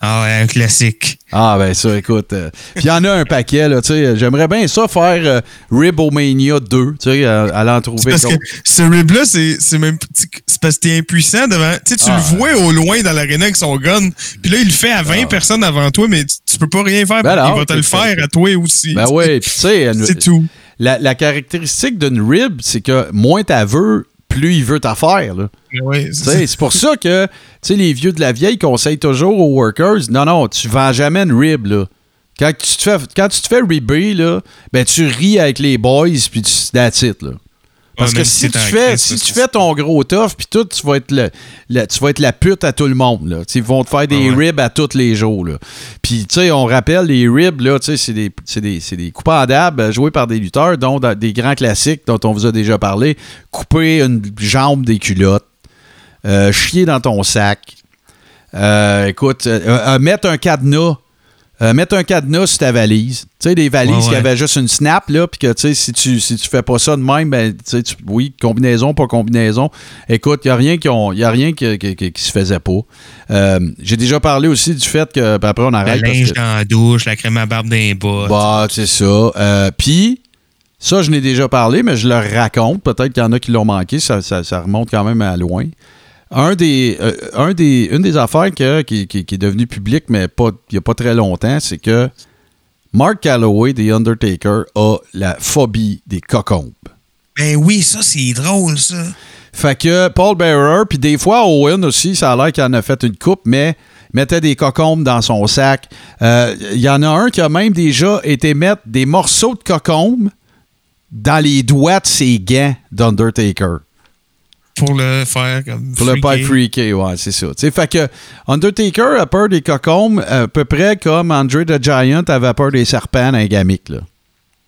Ah ouais, un classique. Ah, ben ça, écoute. euh, Puis il y en a un paquet, là, tu sais. J'aimerais bien ça faire euh, Ribomania 2, tu sais, à, à l'en trouver. parce que ce rib-là, c'est c'est même. C'est parce que t'es impuissant devant. Tu sais, tu Ah. le vois au loin dans l'aréna avec son gun. Puis là, il le fait à 20 personnes avant toi, mais tu, tu peux pas rien faire. Ben il va te le faire à toi aussi. Ben oui, puis tu sais, [LAUGHS] C'est tout. la, la caractéristique d'une rib, c'est que moins t'as veux, plus il veut t'affaire, Tu sais, c'est pour ça que les vieux de la vieille conseillent toujours aux workers non, non, tu vends jamais une rib. Là. Quand, tu te fais, quand tu te fais ribber, là, ben, tu ris avec les boys, puis tu that's it, là. Parce Ouais, que si si tu fais, si tu fais ton gros tough, puis tout, tu vas être le, le- tu vas être la pute à tout le monde. Là. Ils vont te faire des Ah ouais. ribs à tous les jours. Puis, tu sais, on rappelle, les ribs, c'est des, des, des coupes en dab euh, joués par des lutteurs, dont des grands classiques dont on vous a déjà parlé. Couper une jambe des culottes, euh, chier dans ton sac, euh, écoute, euh, mettre un cadenas. Euh, mettre un cadenas sur ta valise. Tu sais, des valises Ouais, qui avaient juste une snap, là, puis que, tu sais, si tu, si tu fais pas ça de même, ben, tu oui, combinaison, pas combinaison. Écoute, il n'y a rien, qui, ont- y a rien qui, qui- qui- qui se faisait pas. Euh, J'ai déjà parlé aussi du fait que, puis après, on Le arrête. parce linge que- dans la douche, la crème à barbe d'un bas. bah, c'est ça. Euh, Puis, ça, je n'ai déjà parlé, mais je le raconte. Peut-être qu'il y en a qui l'ont manqué. Ça, ça- ça remonte quand même à loin. Un des, euh, un des, une des affaires que- qui, qui- qui est devenue publique, mais pas, il n'y a pas très longtemps, c'est que Mark Calloway, The Undertaker, a la phobie des cocombes. Ben oui, ça, c'est drôle, ça. Fait que Paul Bearer, puis des fois Owen aussi, ça a l'air qu'il en a fait une coupe, mais mettait des cocombes dans son sac. Euh, Il y en a un qui a même déjà été mettre des morceaux de cocombes dans les doigts de ses gants d'Undertaker. Pour le faire comme. Pour le pas freaker. ouais, c'est ça. Tu sais, fait que Undertaker a peur des cocombes à peu près comme Andre the Giant avait peur des serpents dans les gamiques, là.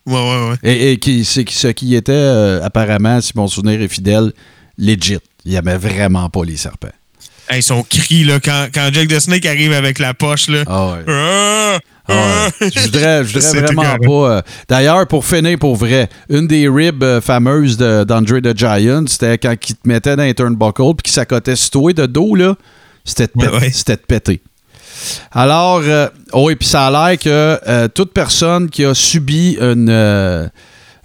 Ouais, ouais, ouais. Et, et qui, c'est ce qui était euh, apparemment, si mon souvenir est fidèle, legit. Il aimait vraiment pas les serpents. Hey, son cri, là, quand, quand Jack the Snake arrive avec la poche, là. Ah ouais. Ah! Ah ouais. [LAUGHS] Je voudrais, je voudrais vraiment pas. euh, D'ailleurs, pour finir pour vrai, une des ribs euh, fameuses d'Andre the Giant, c'était quand il te mettait dans les turnbuckles puis qu'il s'accotait sur toi de dos, là. C'était de, Ouais, de péter. Alors, euh, oh, et puis ça a l'air que euh, toute personne qui a subi une, euh,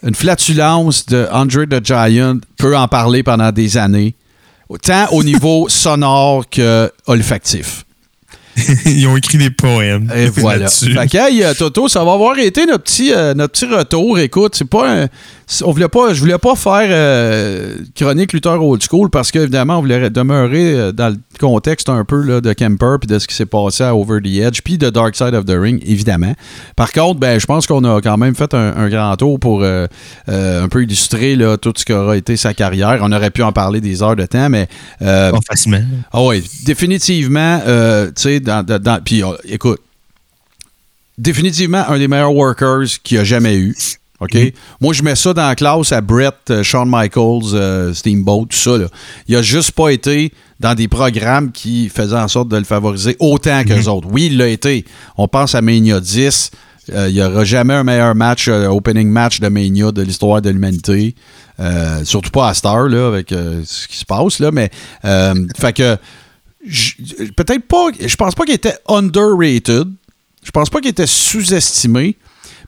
une flatulence de Andre the Giant peut en parler pendant des années, tant au niveau [LAUGHS] sonore que olfactif. [LAUGHS] Ils ont écrit des poèmes. Et [LAUGHS] voilà. Fait que, euh, Toto, ça va avoir été notre petit, euh, notre petit retour. Écoute, c'est pas un- on voulait pas, je voulais pas faire euh, chronique lutteur old school parce qu'évidemment, on voulait demeurer dans le contexte un peu là, de Kemper puis de ce qui s'est passé à Over the Edge puis de Dark Side of the Ring, évidemment. Par contre, ben, je pense qu'on a quand même fait un, un grand tour pour euh, un peu illustrer là, tout ce qu'aura été sa carrière. On aurait pu en parler des heures de temps, mais Pas facilement. ah oui, définitivement, tu sais, dans, dans- dans- puis euh, écoute, définitivement un des meilleurs workers qu'il a jamais eu. OK? Moi, je mets ça dans la classe à Brett, euh, Shawn Michaels, euh, Steamboat, tout ça. Là. Il a juste pas été dans des programmes qui faisaient en sorte de le favoriser autant que les autres. Oui, il l'a été. On pense à Mania 10. Euh, il n'y aura jamais un meilleur match, opening match de Mania de l'histoire de l'humanité. Surtout pas à Star, là, avec ce qui se passe, là. Mais, fait que, peut-être pas, je pense pas qu'il était underrated. Je pense pas qu'il était sous-estimé.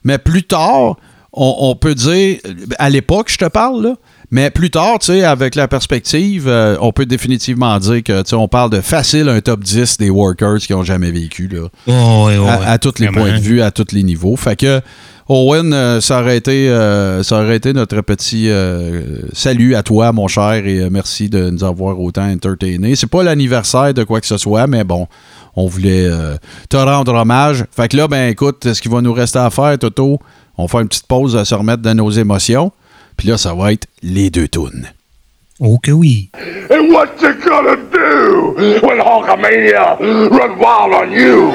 Mais plus tard, on, on peut dire, à l'époque, je te parle, là, mais plus tard, tu sais, avec la perspective, euh, on peut définitivement dire que, tu sais, on parle de facile un top 10 des workers qui ont jamais vécu, là Oh, ouais, ouais, à, tous les Vraiment. points de vue, à tous les niveaux. Fait que Owen, euh, ça, aurait été, euh, ça aurait été notre petit euh, salut à toi, mon cher, et euh, merci de nous avoir autant entertainés. C'est pas l'anniversaire de quoi que ce soit, mais bon, on voulait euh, te rendre hommage. Fait que là, ben écoute, ce qu'il va nous rester à faire, Toto, on fait une petite pause à se remettre dans nos émotions. Puis là, ça va être les deux tunes. Oh que oui. And what you gonna do when Hulkamania run wild on you?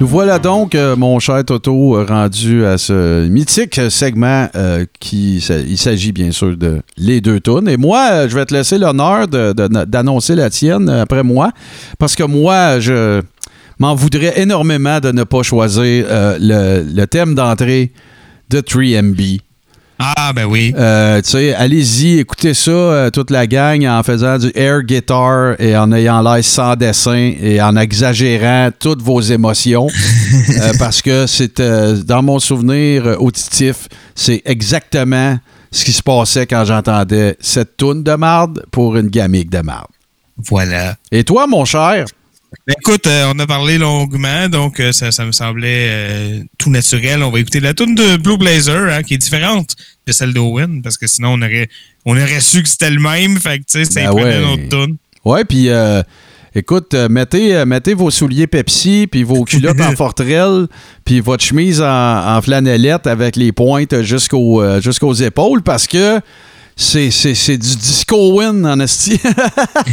Nous voilà donc, euh, mon cher Toto, rendu à ce mythique segment euh, qui il s'agit bien sûr de les deux tunes. Et moi, euh, je vais te laisser l'honneur d'annoncer la tienne après moi, parce que moi, je m'en voudrais énormément de ne pas choisir le, le thème d'entrée de 3MB. Ah, ben oui. Euh, tu sais, allez-y, écoutez ça, euh, toute la gang, en faisant du air guitar et en ayant l'air sans dessin et en exagérant toutes vos émotions. [LAUGHS] Euh, parce que c'est, dans mon souvenir auditif, c'est exactement ce qui se passait quand j'entendais cette toune de marde pour une gamique de marde. Voilà. Et toi, mon cher? Ben, écoute, euh, on a parlé longuement, donc euh, ça, ça me semblait euh, tout naturel. On va écouter la tune de Blue Blazer, hein, qui est différente de celle d'Owen, parce que sinon on aurait, on aurait su que c'était le même. Fait que, tu sais, ça Ben ouais. notre tune. Ouais, puis écoute, mettez, mettez vos souliers Pepsi, puis vos culottes en [LAUGHS] forterelle, puis votre chemise en, en flanellette avec les pointes jusqu'aux jusqu'aux épaules, parce que c'est, c'est, c'est du disco win en esti. [LAUGHS]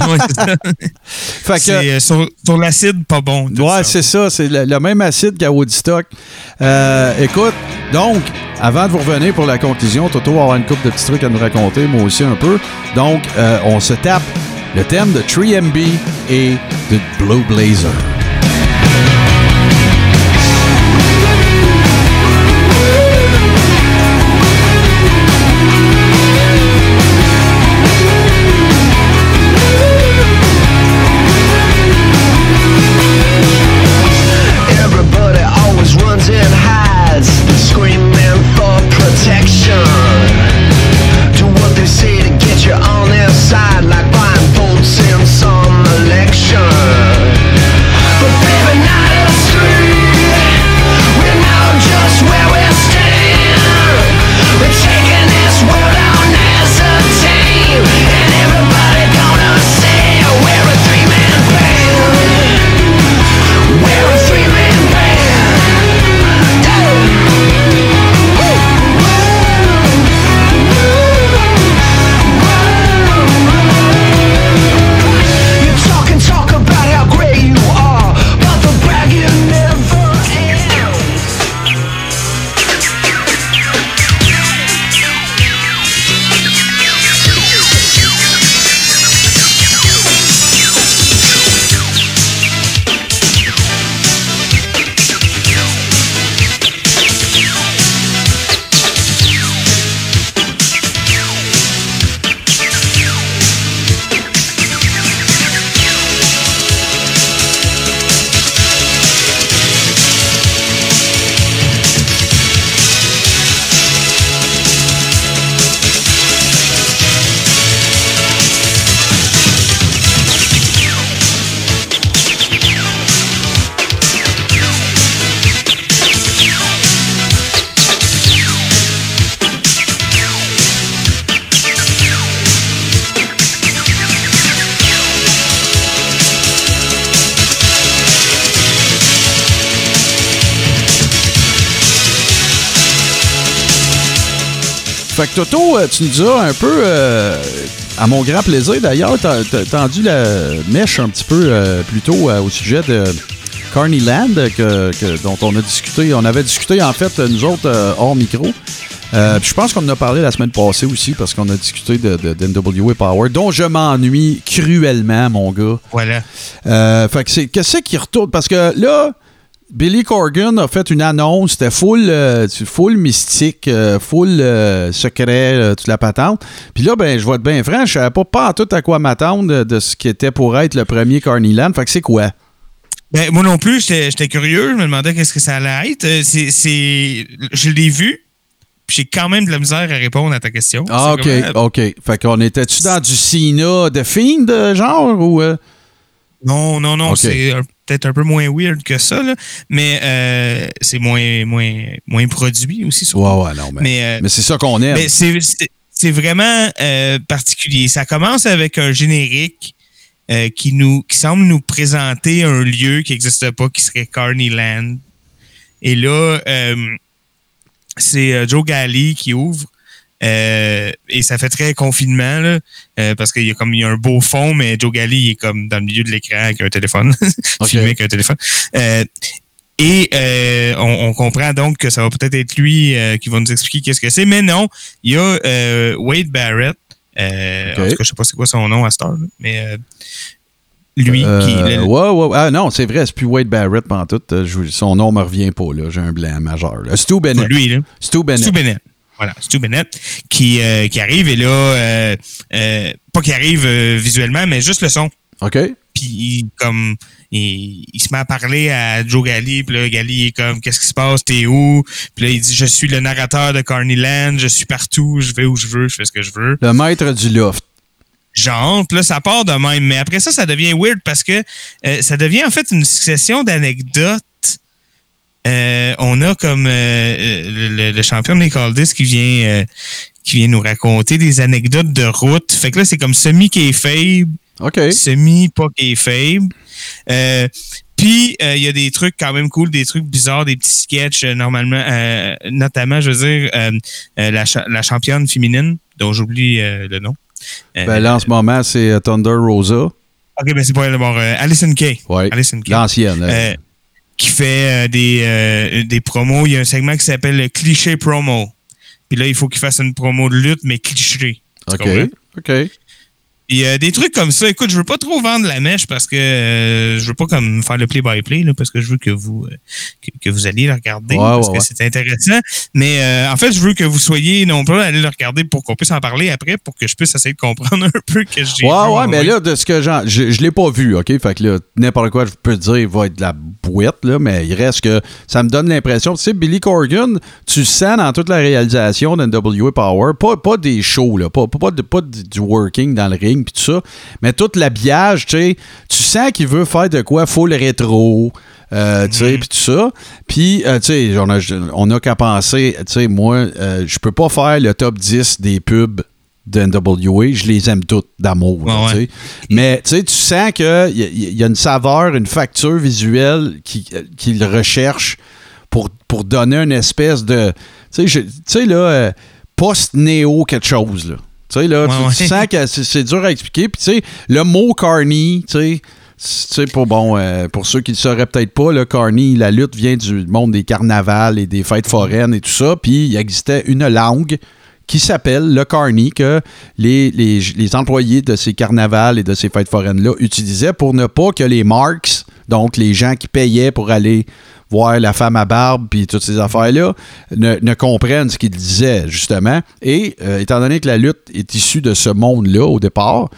Ouais, c'est ça. fait que, C'est, euh, sur, sur l'acide, pas bon. Ouais, ça. c'est ça. C'est le, le même acide qu'à Woodstock. Euh, écoute, donc, avant de vous revenir pour la conclusion, Toto va avoir une couple de petits trucs à nous raconter, moi aussi un peu. Donc, euh, on se tape le thème de 3MB et de Blue Blazer. Tu nous as un peu, euh, à mon grand plaisir d'ailleurs, tendu la mèche un petit peu euh, plus tôt euh, au sujet de Carneyland que, que- dont on a discuté. On avait discuté en fait, nous autres, euh, hors micro. Euh, puis je pense qu'on en a parlé la semaine passée aussi parce qu'on a discuté de, de, d'NWA Power, dont je m'ennuie cruellement, mon gars. Voilà. Euh, fait que c'est qu'est-ce qui retourne? Parce que là Billy Corgan a fait une annonce, c'était full, euh, full mystique, euh, full euh, secret, toute la patente. Puis là, ben, je vais être bien franc, je savais pas, pas en tout à quoi m'attendre de, de ce qui était pour être le premier Carneyland. Fait que c'est quoi? Ben, moi non plus, j'étais curieux. Je me demandais qu'est-ce que ça allait être. C'est, je l'ai vu. Puis j'ai quand même de la misère à répondre à ta question. Ah, ok, vraiment- ok. Fait qu'on était-tu dans du Cena de Fiend, genre, ou... euh? Non, non, non, c'est peut-être un peu moins weird que ça, là, mais euh, c'est moins, moins, moins produit aussi. Ouais, ouais, non, mais, Mais, euh, mais c'est ça qu'on aime. Mais c'est- c'est c'est vraiment euh, particulier. Ça commence avec un générique euh, qui nous qui semble nous présenter un lieu qui n'existe pas, qui serait Carneyland. Et là, euh, c'est euh, Joe Galli qui ouvre. Euh, et ça fait très confinement, là, euh, parce qu'il y a comme il y a un beau fond, mais Joe Galli il est comme dans le milieu de l'écran avec un téléphone. [LAUGHS] Filmé avec un téléphone. Euh, et on, on comprend donc que ça va peut-être être lui qui va nous expliquer qu'est-ce que c'est. Mais non, il y a Wade Barrett. En tout cas, je sais pas c'est quoi son nom à Star, mais euh, lui qui. Euh, ouais, ouais. Ah non, c'est vrai, c'est plus Wade Barrett pendant tout. Son nom me revient pas, là. J'ai un blanc majeur. là. Stu Bennett. lui, là. Stu Bennett. Stu Bennett. Voilà, Stu Bennett qui, euh, qui arrive et là, euh, euh, pas qui arrive euh, visuellement, mais juste le son. OK. Puis il, comme il, il se met à parler à Joe Gali, puis là Gali est comme qu'est-ce qui se passe, t'es où? Puis là il dit je suis le narrateur de Carneyland, je suis partout, je vais où je veux, je fais ce que je veux. Le maître du loft. Genre, puis là ça part de même, mais après ça ça devient weird parce que euh, ça devient en fait une succession d'anecdotes. Euh, on a comme euh, euh, le, le champion des Caldas qui vient euh, qui vient nous raconter des anecdotes de route. Fait que là c'est comme semi OK. semi pas faible. Euh, puis euh, il y a des trucs quand même cool, des trucs bizarres, des petits sketchs euh, normalement, euh, notamment je veux dire la, cha- la championne féminine dont j'oublie euh, le nom. Ben là, en ce moment, c'est Thunder Rosa. ok, ben c'est pas elle, bon, euh, Alison Kay. Kay. L'ancienne. Qui fait euh, des, euh, des promos. Il y a un segment qui s'appelle le cliché promo. Puis là, il faut qu'il fasse une promo de lutte, mais cliché. Tu OK. comprends? OK. Y a des trucs comme ça. Écoute, je veux pas trop vendre la mèche parce que euh, je veux pas comme faire le play-by-play, là, parce que je veux que vous euh, que, que vous alliez le regarder Ouais, parce ouais, que ouais. c'est intéressant. Mais euh, en fait, je veux que vous soyez non pas aller le regarder pour qu'on puisse en parler après, pour que je puisse essayer de comprendre [LAUGHS] un peu que j'ai. Ouais, ouais, mais là, de ce que j'en. Je, je l'ai pas vu, OK? Fait que là, n'importe quoi, je peux te dire, va être de la bouette, là, mais il reste que ça me donne l'impression. Tu sais, Billy Corgan, tu sens dans toute la réalisation d'NWA Power, pas, pas des shows, là, pas, pas, pas de- pas du du working dans le ring, puis tout ça, mais tout l'habillage, tu sais, tu sens qu'il veut faire de quoi full rétro. euh, tu sais, puis tout ça. Puis, euh, tu sais, on a, on a qu'à penser, tu sais, moi, euh, je peux pas faire le top 10 des pubs de NWA, je les aime toutes d'amour. là, Ouais, tu sais. Mais tu sais, tu sens qu'il y, y a une saveur, une facture visuelle qui- qu'il recherche pour, pour donner une espèce de. Tu sais, je- tu sais, là, euh, post-néo quelque chose, là. Tu sais, là, Ouais, tu, ouais. tu sens que c'est dur à expliquer. Puis, tu sais, le mot carny, tu sais, pour, bon, euh, pour ceux qui ne le sauraient peut-être pas, le carny, la lutte vient du monde des carnavals et des fêtes foraines et tout ça. Puis, il existait une langue qui s'appelle le carny que les, les, les employés de ces carnavals et de ces fêtes foraines-là utilisaient pour ne pas que les marks, donc les gens qui payaient pour aller la femme à barbe puis toutes ces affaires-là, ne, ne comprennent ce qu'ils disaient, justement. Et euh, étant donné que la lutte est issue de ce monde-là au départ,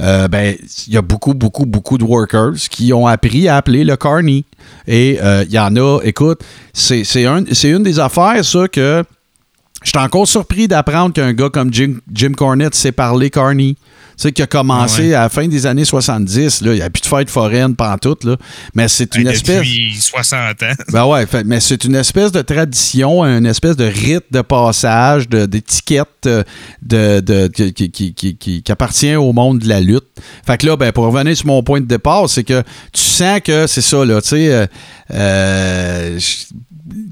euh, ben, il y a beaucoup, beaucoup, beaucoup de workers qui ont appris à appeler le carny. Et euh, il y en a, écoute, c'est un, c'est une des affaires, ça, que je suis encore surpris d'apprendre qu'un gars comme Jim, Jim Cornette sait parler Carney. Tu sais, qui a commencé ouais. à la fin des années 70. Là, il n'y a plus de fête foraine pantoute. Là. Mais c'est une Hey, espèce. Depuis 60 ans. Ben ouais, fait- mais c'est une espèce de tradition, une espèce de rite de passage, de- d'étiquette euh, de, de, qui, qui- qui- qui- qui- appartient au monde de la lutte. Fait que là, ben, pour revenir sur mon point de départ, c'est que tu sens que c'est ça, là, tu sais, euh, euh,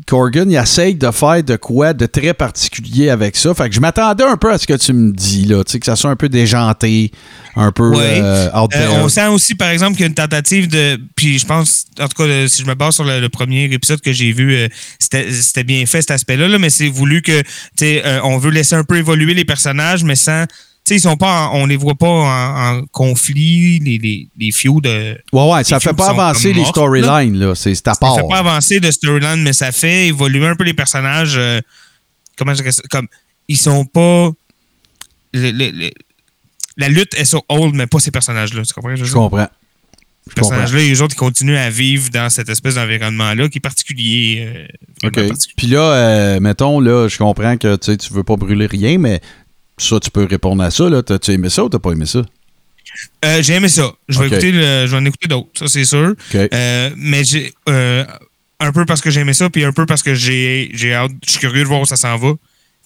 Corgan, il essaye de faire de quoi de très particulier avec ça. Fait que je m'attendais un peu à ce que tu me dis, là, tu sais, que ça soit un peu déjanté, un peu Ouais. euh, out Euh, on sent aussi, par exemple, qu'il y a une tentative de. Puis je pense, en tout cas, si je me base sur le, le premier épisode que j'ai vu, euh, c'était bien fait cet aspect-là, là, mais c'est voulu que, tu sais, on veut laisser un peu évoluer les personnages, mais sans. Tu sais, ils sont pas, en- on les voit pas en, en conflit, les, les, les feuds de. ouais, ouais, ça fait pas avancer les storylines, là. C'est c'est à Ça part. fait pas avancer de storyline, mais ça fait évoluer un peu les personnages. euh, comment je dirais ça? Comme, ils sont pas. le- le- le- la lutte est sur hold, mais pas ces personnages-là. Tu comprends? je comprends. Ces personnages-là, les autres, ils continuent à vivre dans cette espèce d'environnement-là qui est particulier. euh, OK. particulier. Puis là, euh, mettons, là, je comprends que tu tu veux pas brûler rien, mais ça, tu peux répondre à ça. Là. T'as-tu aimé ça ou t'as pas aimé ça? Euh, j'ai aimé ça. Je vais, Ok. écouter le- je vais en écouter d'autres, ça c'est sûr. Euh, mais j'ai euh, un peu parce que j'ai aimé ça, puis un peu parce que j'ai j'ai hâte, je suis curieux de voir où ça s'en va.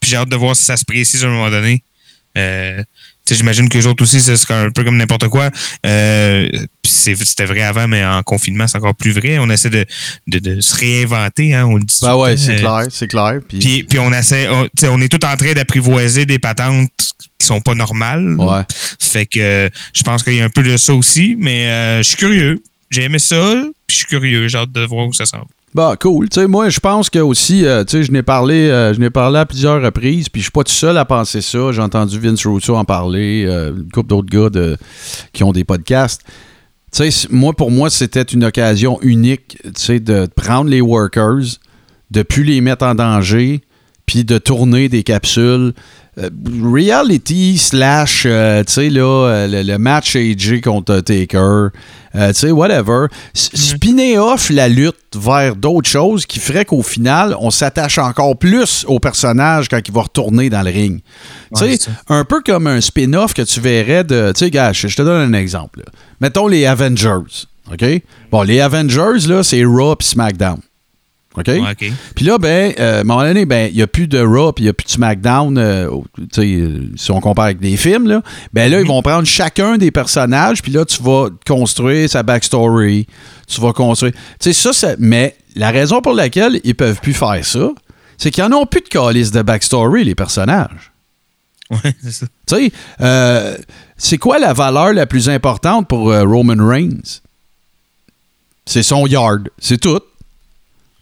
Puis j'ai hâte de voir si ça se précise à un moment donné. J'imagine que les autres aussi, c'est un peu comme n'importe quoi. Euh, C'était vrai avant, mais en confinement, c'est encore plus vrai. On essaie de, de, de se réinventer, hein, on le dit. Ben ouais, c'est Euh, clair, c'est clair. Puis, Puis, on essaie, on, on est tout en train d'apprivoiser des patentes qui sont pas normales. ouais. Fait que je pense qu'il y a un peu de ça aussi, mais euh, je suis curieux. J'ai aimé ça, puis je suis curieux. J'ai hâte de voir où ça s'en va. Bah, cool. Tu moi, je pense que aussi, euh, tu sais, je n'ai parlé, euh, je n'ai parlé à plusieurs reprises, puis je suis pas tout seul à penser ça. J'ai entendu Vince Russo en parler, euh, une couple d'autres gars qui ont des podcasts. Tu sais, moi, pour moi, c'était une occasion unique, tu sais, de prendre les workers, de plus les mettre en danger, puis de tourner des capsules. Euh, reality slash, euh, tu sais, là, euh, le, le match AJ contre Taker, tu sais, whatever. Spinner off la lutte vers d'autres choses qui ferait qu'au final, on s'attache encore plus au personnage quand il va retourner dans le ring. Tu sais, un peu comme un spin-off que tu verrais de. Tu sais, gars, je je te donne un exemple. là. Mettons les Avengers. OK? Bon, les Avengers, là, c'est Raw et SmackDown. OK? Ouais. Puis là, ben, euh, à un moment donné, ben, il n'y a plus de Raw puis il n'y a plus de SmackDown. euh, euh, si on compare avec des films, là, ben là, ils vont prendre chacun des personnages, puis là, tu vas construire sa backstory. Tu vas construire. Tu sais, ça, ça- mais la raison pour laquelle ils peuvent plus faire ça, c'est qu'ils n'en ont plus de calice de backstory, les personnages. Ouais, c'est ça. Tu sais, euh, c'est quoi la valeur la plus importante pour Roman Reigns? C'est son yard. C'est tout.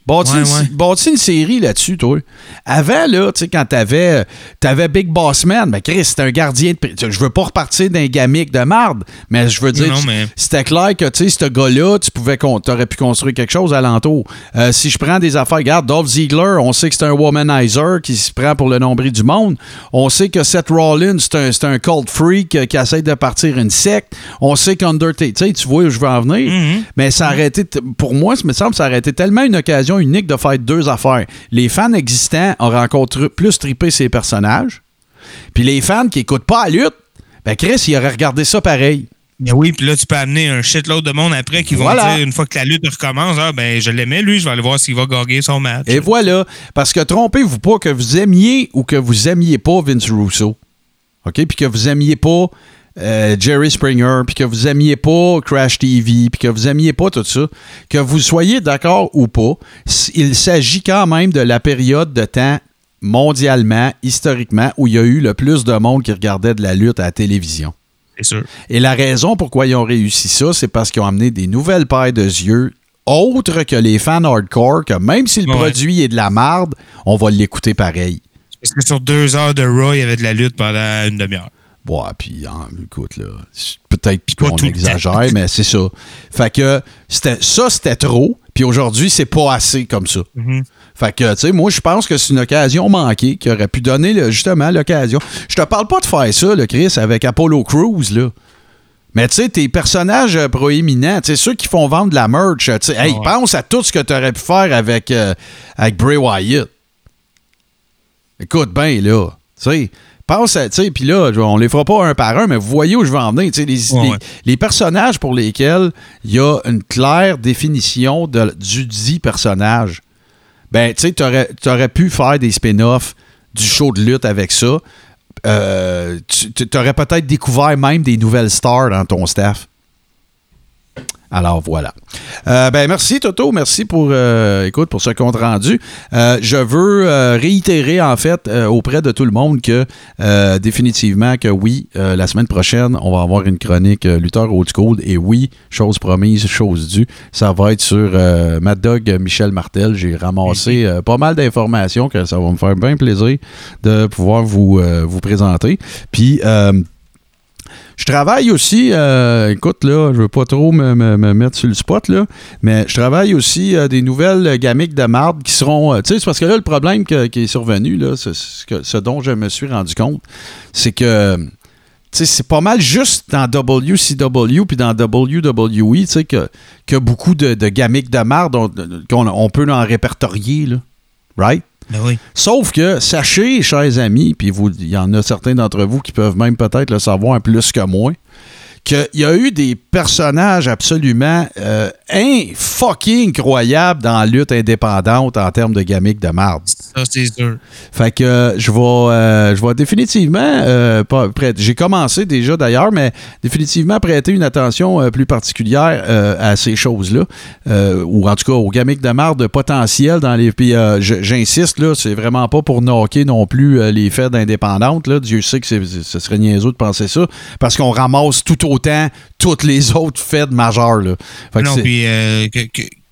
Bâtis Ouais, une, ouais. bâtis une série là-dessus, toi. Avant, là, tu sais, quand t'avais avais Big Boss Man, ben Chris, c'était un gardien de... Je veux pas repartir d'un gamique de marde, mais je veux dire, mais- c'était clair que, tu sais, ce gars-là, tu pouvais... T'aurais pu construire quelque chose alentour. Euh, si je prends des affaires, regarde, Dolph Ziggler, on sait que c'est un womanizer qui se prend pour le nombril du monde. On sait que Seth Rollins, c'est un, un cult freak euh, qui essaie de partir une secte. On sait qu'Undertaker... Tu sais, tu vois où je veux en venir? Mhm. Mais ça aurait été, pour moi, ça me semble, ça aurait été tellement une occasion unique de faire deux affaires. Les fans existants auraient encore tr- plus trippé ces personnages. Puis les fans qui écoutent pas la lutte, ben Chris, il aurait regardé ça pareil. Ben oui, puis là, tu peux amener un shitload de monde après qui vont Voilà. dire, une fois que la lutte recommence, ah, ben, je l'aimais, lui, je vais aller voir s'il va gagner son match. Et voilà. Parce que trompez-vous pas que vous aimiez ou que vous aimiez pas Vince Russo. OK? Puis que vous aimiez pas euh, Jerry Springer, puis que vous aimiez pas Crash TV, puis que vous aimiez pas tout ça. Que vous soyez d'accord ou pas, il s'agit quand même de la période de temps mondialement, historiquement, où il y a eu le plus de monde qui regardait de la lutte à la télévision. C'est sûr. Et la raison pourquoi ils ont réussi ça, c'est parce qu'ils ont amené des nouvelles paires de yeux autres que les fans hardcore, que même si le Ouais. produit est de la marde, on va l'écouter pareil. Parce que sur deux heures de Raw, il y avait de la lutte pendant une demi-heure. Ouais, puis hein, écoute, là, peut-être qu'on exagère, mais c'est ça. Fait que c'était, ça, c'était trop, puis aujourd'hui, c'est pas assez comme ça. Mhm. Fait que, tu sais, moi, je pense que c'est une occasion manquée qui aurait pu donner, là, justement, l'occasion. Je te parle pas de faire ça, Chris, avec Apollo Crews, là. Mais tu sais, tes personnages euh, proéminents, tu sais, ceux qui font vendre de la merch, tu sais, hey, Ouais. pense à tout ce que tu aurais pu faire avec, euh, avec Bray Wyatt. Écoute bien, là. Tu sais, pense à, tu sais, puis là, on les fera pas un par un, mais vous voyez où je veux en venir. Tu sais, les, Ouais, les- ouais. les personnages pour lesquels il y a une claire définition de- du dit personnage, ben, tu sais, t'aurais aurais pu faire des spin-offs du show de lutte avec ça. Euh, tu aurais peut-être découvert même des nouvelles stars dans ton staff. Alors voilà. Euh, ben merci Toto, merci pour euh, écoute pour ce compte rendu. Euh, je veux réitérer en fait auprès de tout le monde que définitivement que oui, la semaine prochaine on va avoir une chronique lutteur old school et oui, chose promise, chose due, ça va être sur Mad Dog Michel Martel. J'ai ramassé euh, pas mal d'informations que ça va me faire bien plaisir de pouvoir vous vous présenter. Puis euh, je travaille aussi, euh, écoute, là, je veux pas trop me, me- me mettre sur le spot, là, mais je travaille aussi euh, des nouvelles gamiques de marde qui seront. euh, tu sais, c'est parce que là, le problème qui est survenu, là, ce, dont je me suis rendu compte, c'est que. c'est pas mal juste dans WCW puis dans WWE, tu sais, que, que beaucoup de, de gamiques de marde, on, qu'on- on peut en répertorier, là. Right? Ben. Sauf que, sachez, chers amis, puis il y en a certains d'entre vous qui peuvent même peut-être le savoir plus que moi, qu'il y a eu des personnages absolument euh, fucking incroyables dans la lutte indépendante en termes de gamiques de marde. Ça, c'est sûr. Fait que euh, je vais, euh, je vais définitivement, euh, j'ai commencé déjà d'ailleurs, mais définitivement prêter une attention plus particulière à ces choses-là, ou en tout cas aux gamiques de marde potentielles dans les. Puis j'insiste là, c'est vraiment pas pour knocker non plus les faits d'indépendante là. Dieu sait que ce serait niaiseux de penser ça, parce qu'on ramasse tout autant toutes les autres faits majeurs là. Fait que non, c'est- euh, que-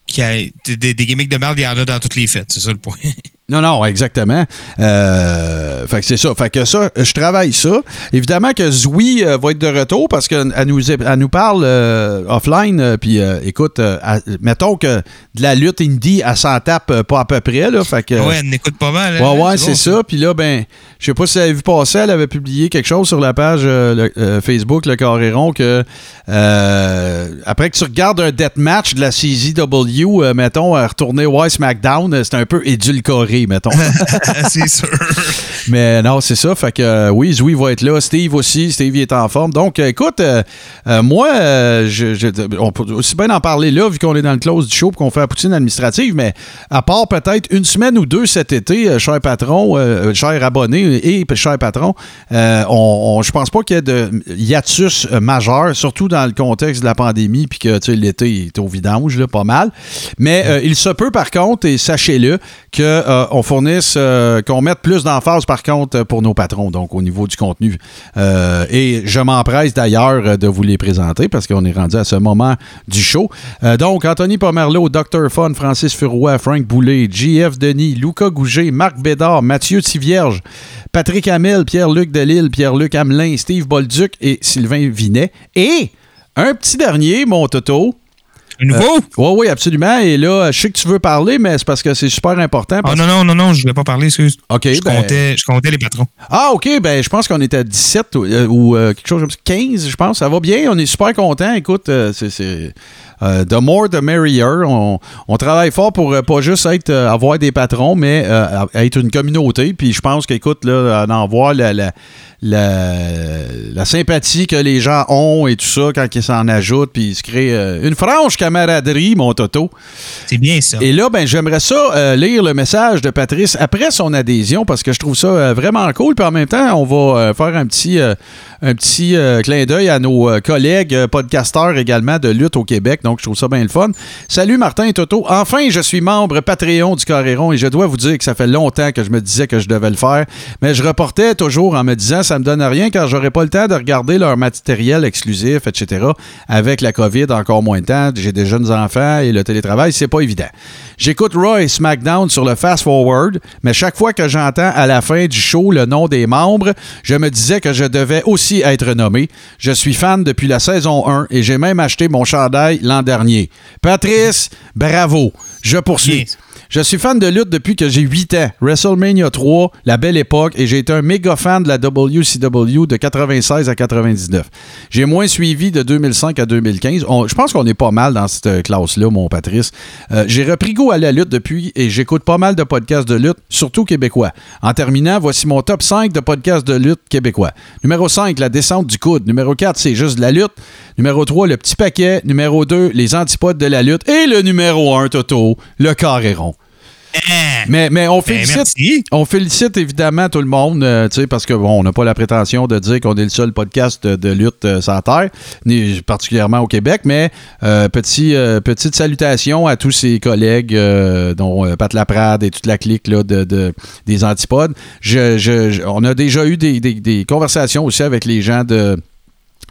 qu'il y a des, des gimmicks de merde, il y en a dans toutes les fêtes. C'est ça le point. [LAUGHS] Non, non, exactement. Euh, fait que c'est ça. Fait que ça, je travaille ça. Évidemment que Zoui euh, va être de retour parce qu'elle nous, elle nous parle euh, offline. Puis écoute, à- mettons que de la lutte indie, elle s'en tape pas à peu près. Là, fait que, ouais, elle n'écoute pas mal. hein. Ouais, ouais, c'est ça. Puis là, ben, je sais pas si vous avez vu passer, elle avait publié quelque chose sur la page le- Facebook, le Carréron, que euh, après que tu regardes un deathmatch de la CZW, mettons, à retourner ouais, SmackDown, c'est un peu édulcoré, mettons. [LAUGHS] c'est sûr. Mais non, c'est ça. Fait que euh, oui, Zoui va être là. Steve aussi. Steve est en forme. Donc, euh, écoute, euh, moi, on peut aussi bien en parler là, vu qu'on est dans le close du show et qu'on fait la poutine administrative. Mais à part peut-être une semaine ou deux cet été, cher patron, cher abonné et cher patron, on, on- je pense pas qu'il y ait de hiatus majeur, surtout dans le contexte de la pandémie, puis que tu sais, l'été est au vidange, là, pas mal. Mais il se peut, par contre, et sachez-le, qu'on fournisse, qu'on mette plus d'emphase, par contre, euh, pour nos patrons, donc au niveau du contenu. Euh, et je m'empresse d'ailleurs euh, de vous les présenter parce qu'on est rendu à ce moment du show. Donc, Anthony Pomerleau, Dr. Fun, Francis Furoy, Frank Boulet, JF Denis, Luca Gouget, Marc Bédard, Mathieu Tivierge, Patrick Hamel, Pierre-Luc Delille, Pierre-Luc Hamelin, Steve Bolduc et Sylvain Vinet. Et un petit dernier, mon Toto. Un nouveau? Oui, oui, absolument. Et là, je sais que tu veux parler, mais c'est parce que c'est super important. Ah parce- non, non, non, non, je voulais pas parler, excuse. OK, Je, ben- comptais, je comptais les patrons. Ah, OK, ben je pense qu'on était à 17 ou, euh, ou, euh, quelque chose comme ça. 15, je pense. Ça va bien, on est super contents. Écoute, euh, c'est. euh, the more, the merrier. On, on travaille fort pour euh, pas juste être, euh, avoir des patrons, mais euh, être une communauté. Puis je pense qu'écoute, là, d'en voir la, la, la, la sympathie que les gens ont et tout ça quand ils s'en ajoutent, puis ils se créent euh, une franche camaraderie, mon Toto. C'est bien ça. Et là, ben, j'aimerais ça euh, lire le message de Patrice après son adhésion parce que je trouve ça euh, vraiment cool. Puis en même temps, on va faire un petit, un petit clin d'œil à nos collègues podcasteurs également de lutte au Québec. Donc, je trouve ça bien le fun. Salut Martin et Toto. Enfin, je suis membre Patreon du Coréron et je dois vous dire que ça fait longtemps que je me disais que je devais le faire. Mais je reportais toujours en me disant ça me donne rien car j'aurais pas le temps de regarder leur matériel exclusif, etc. Avec la COVID, encore moins de temps. J'ai des jeunes enfants et le télétravail, c'est pas évident. J'écoute et SmackDown sur le Fast Forward, mais chaque fois que j'entends à la fin du show le nom des membres, je me disais que je devais aussi être nommé. Je suis fan depuis la saison 1 et j'ai même acheté mon chandail l'an dernier. Patrice, bravo. Je poursuis. Je suis fan de lutte depuis que j'ai 8 ans. WrestleMania 3, la belle époque, et j'ai été un méga fan de la WCW de 96 à 99. J'ai moins suivi de 2005 à 2015. On- je pense qu'on est pas mal dans cette classe-là, mon Patrice. Euh, j'ai repris goût à la lutte depuis et j'écoute pas mal de podcasts de lutte, surtout québécois. En terminant, voici mon top 5 de podcasts de lutte québécois. Numéro 5, la descente du coude. Numéro 4, c'est juste la lutte. Numéro 3, le petit paquet. Numéro 2, les antipodes de la lutte. Et le numéro 1, Toto, le carré rond. Ah, Mais, mais on ben, félicite, on félicite évidemment tout le monde, euh, parce que bon, on n'a pas la prétention de dire qu'on est le seul podcast de, de lutte euh, la Terre, ni particulièrement au Québec, mais euh, petit, petite salutation à tous ses collègues, dont Pat Laprade et toute la clique là, de, de- des antipodes. Je, je- je- on a déjà eu des, des- des conversations aussi avec les gens de.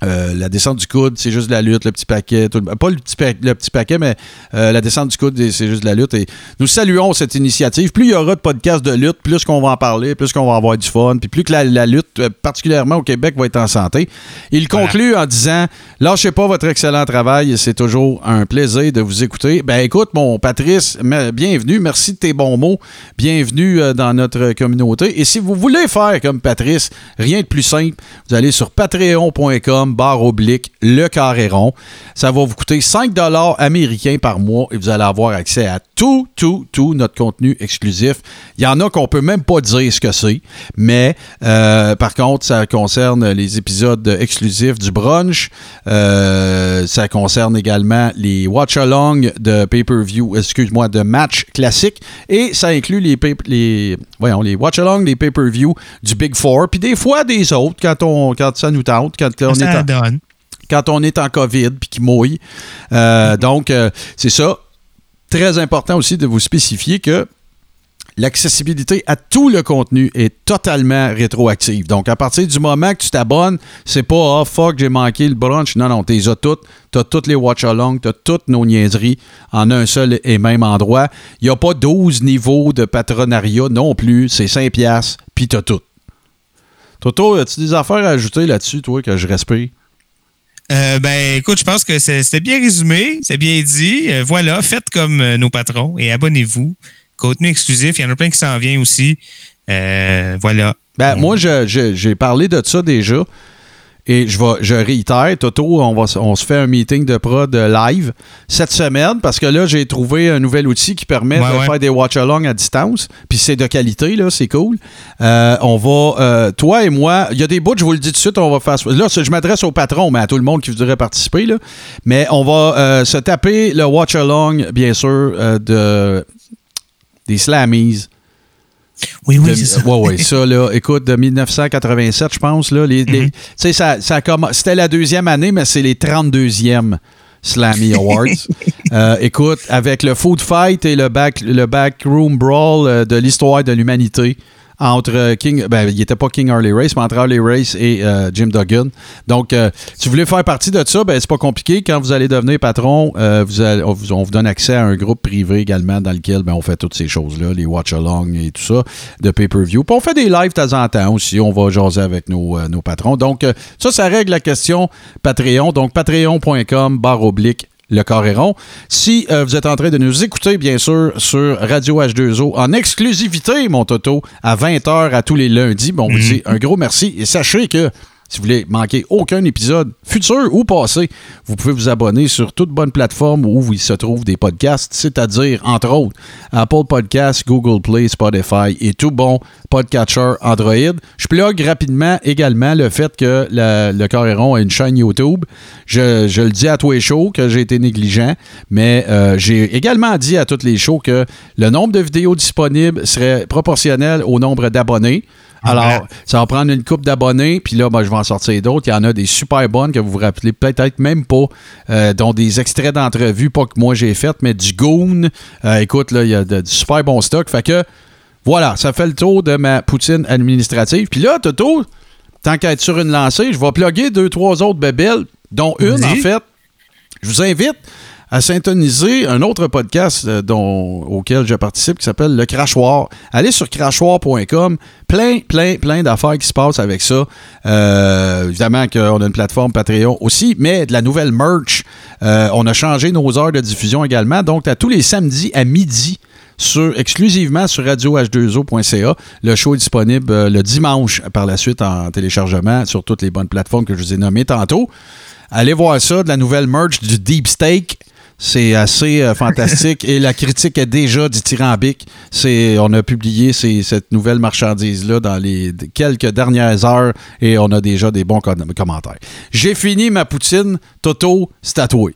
Euh, la descente du coude, c'est juste de la lutte, le petit paquet. tout le- pas le petit, pa- le petit paquet, mais euh, la descente du coude, c'est juste de la lutte. Et nous saluons cette initiative. Plus il y aura de podcasts de lutte, plus qu'on va en parler, plus qu'on va avoir du fun, puis plus que la, la lutte, euh, particulièrement au Québec, va être en santé. Il conclut en disant Lâchez pas votre excellent travail, c'est toujours un plaisir de vous écouter. Ben écoute, mon Patrice, bienvenue, merci de tes bons mots. Bienvenue euh, dans notre communauté. Et si vous voulez faire comme Patrice, rien de plus simple, vous allez sur patreon.com barre oblique le carré rond. Ça va vous coûter 5 dollars américains par mois et vous allez avoir accès à tout, tout, tout notre contenu exclusif. Il y en a qu'on peut même pas dire ce que c'est, mais euh, par contre, ça concerne les épisodes exclusifs du brunch. Euh, ça concerne également les watch-along de pay-per-view, excuse-moi, de match classiques. Et ça inclut les, les, voyons, les watch-along, les pay-per-view du Big Four, puis des fois des autres quand, on, quand ça nous tente, quand on est Ça en- donne. quand on est en COVID puis qu'il mouille. Euh, donc, euh, c'est ça. Très important aussi de vous spécifier que l'accessibilité à tout le contenu est totalement rétroactive. Donc, à partir du moment que tu t'abonnes, c'est pas « Ah, fuck, j'ai manqué le brunch ». Non, non, t'es as toutes. T'as toutes les watch-alongs, t'as toutes nos niaiseries en un seul et même endroit. Il n'y a pas 12 niveaux de patronariat non plus. C'est 5 piastres, puis t'as tout. Toto, as-tu des affaires à ajouter là-dessus, toi, que je respire? Euh, ben, écoute, je pense que c'était bien résumé, c'est bien dit. Euh, voilà, faites comme euh, nos patrons et abonnez-vous. Contenu exclusif, il y en a plein qui s'en vient aussi. Voilà. Ben, moi, j'ai parlé de ça déjà. Et je, vais, je réitère, Toto, on, va, on se fait un meeting de prod euh, live cette semaine parce que là, j'ai trouvé un nouvel outil qui permet Ouais, de ouais. faire des watch-alongs à distance. Puis c'est de qualité, là, c'est cool. Euh, on va, euh, toi et moi, il y a des bouts, je vous le dis tout de suite, on va faire. Là, je m'adresse au patron, mais à tout le monde qui voudrait participer. Là. Mais on va euh, se taper le watch-along, bien sûr, de, des Slammies. Oui, oui, c'est ça. Ouais, ouais, ça, là, écoute, de 1987, je pense, là, les, sais, ça, ça c'était la deuxième année, mais c'est les 32e Slammy [LAUGHS] Awards. Euh, écoute, avec le Food Fight et le, back, le Backroom Brawl euh, de l'histoire de l'humanité entre King, ben, il n'était pas King Harley Race, mais entre Harley Race et euh, Jim Duggan. Donc, euh, si vous voulez faire partie de ça, ben, c'est pas compliqué. Quand vous allez devenir patron, euh, on, vous, on vous donne accès à un groupe privé également dans lequel ben, on fait toutes ces choses-là, les watch-along et tout ça, de pay-per-view. Puis on fait des lives de temps en temps aussi. On va jaser avec nos, nos patrons. Donc, ça, ça règle la question Patreon. Donc, patreon.com, barre oblique, le Coréron. Si euh, vous êtes en train de nous écouter, bien sûr, sur Radio H2O en exclusivité, mon Toto, à 20h à tous les lundis, bon, on vous dit un gros merci et sachez que si vous voulez manquer aucun épisode futur ou passé, vous pouvez vous abonner sur toute bonne plateforme où il se trouve des podcasts, c'est-à-dire, entre autres, Apple Podcasts, Google Play, Spotify et tout bon podcatcher Android. Je plug rapidement également le fait que le Coréron a une chaîne YouTube. Je, le dis à tous les shows que j'ai été négligent, mais euh, j'ai également dit à tous les shows que le nombre de vidéos disponibles serait proportionnel au nombre d'abonnés. Alors, ça va prendre une coupe d'abonnés, puis là, ben, je vais en sortir d'autres. Il y en a des super bonnes que vous vous rappelez peut-être même pas, euh, dont des extraits d'entrevues, pas que moi j'ai fait, mais du Goon. Euh, écoute, là, il y a de- du super bon stock. Fait que, voilà, ça fait le tour de ma poutine administrative. Puis là, Toto, tant qu'à être sur une lancée, je vais plugger deux, trois autres bébelles, dont une, en fait. Je vous invite à syntoniser un autre podcast euh, dont, auquel je participe qui s'appelle Le Crachoir. Allez sur crachoir.com. Plein, plein, plein d'affaires qui se passent avec ça. Euh, évidemment qu'on a une plateforme Patreon aussi, mais de la nouvelle merch. Euh, on a changé nos heures de diffusion également. Donc, à tous les samedis à midi, sur, exclusivement sur radioh2o.ca. Le show est disponible le dimanche par la suite en téléchargement sur toutes les bonnes plateformes que je vous ai nommées tantôt. Allez voir ça, de la nouvelle merch du Deep Steak. C'est assez euh, fantastique et la critique est déjà dithyrambique. C'est, on a publié cette nouvelle marchandise-là dans les quelques dernières heures et on a déjà des bons com- commentaires. J'ai fini ma poutine. Toto, toi.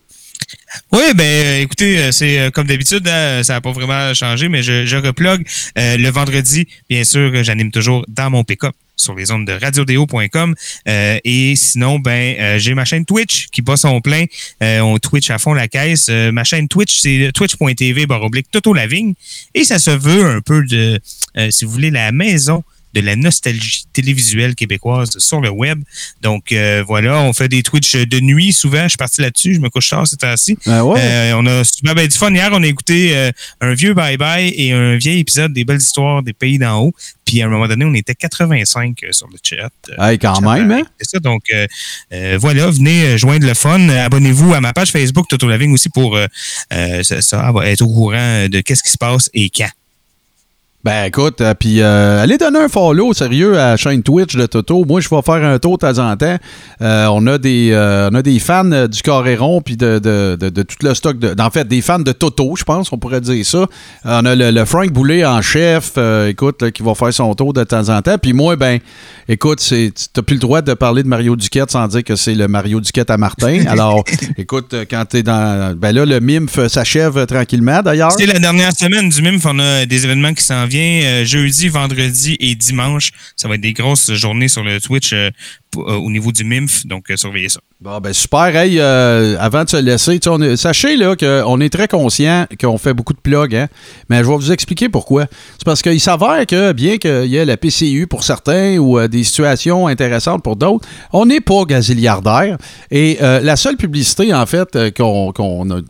Oui, ben euh, écoutez, euh, c'est comme d'habitude, hein, ça n'a pas vraiment changé, mais je, je replogue le vendredi, bien sûr, j'anime toujours dans mon pick-up sur les ondes de radiodéo.com. Euh, et sinon, ben euh, j'ai ma chaîne Twitch qui bat son plein. Euh, on Twitch à fond la caisse. Euh, ma chaîne Twitch, c'est twitch.tv baroblique Toto Lavigne. Et ça se veut un peu de, euh, si vous voulez, la maison de la nostalgie télévisuelle québécoise sur le web. Donc euh, voilà, on fait des Twitch de nuit souvent. Je suis parti là-dessus, je me couche tard ces temps-ci. Ah ouais? Euh, on a souvent ben, du fun. Hier, on a écouté euh, un vieux bye-bye et un vieil épisode des belles histoires des pays d'en haut. Puis à un moment donné, on était 85 sur le chat. Euh, Hey, quand chat, même, euh, hein? C'est ça. Donc euh, euh, voilà, venez euh, joindre le fun. Abonnez-vous à ma page Facebook Toto Laving aussi pour euh, euh, ça, ça, va être au courant de qu'est-ce qui se passe et quand. Ben écoute, euh, puis euh, allez donner un follow sérieux à la chaîne Twitch de Toto. Moi, je vais faire un tour de temps en temps. Euh, on, a des, euh, on a des fans du Coréron puis de, de, de, de tout le stock. De, en fait, des fans de Toto, je pense, on pourrait dire ça. On a le, le Frank Boulet en chef, euh, écoute, là, qui va faire son tour de temps en temps. Puis moi, ben, écoute, c'est, t'as plus le droit de parler de Mario Duquette sans dire que c'est le Mario Duquette à Martin. [LAUGHS] Alors, écoute, quand t'es dans... Ben là, le mime f- s'achève tranquillement, d'ailleurs. C'est la dernière semaine du MIMF. On a des événements qui s'en viennent euh, jeudi, vendredi et dimanche. Ça va être des grosses journées sur le Twitch euh, euh, au niveau du MIMF. Donc, surveillez ça. Bon, ben super. Avant de se laisser, sachez qu'on est très conscient qu'on fait beaucoup de plugs, hein, mais je vais vous expliquer pourquoi. C'est parce qu'il s'avère que, bien qu'il y ait la PCU pour certains ou des situations intéressantes pour d'autres, on n'est pas gazilliardaire. Et la seule publicité, en fait, qu'on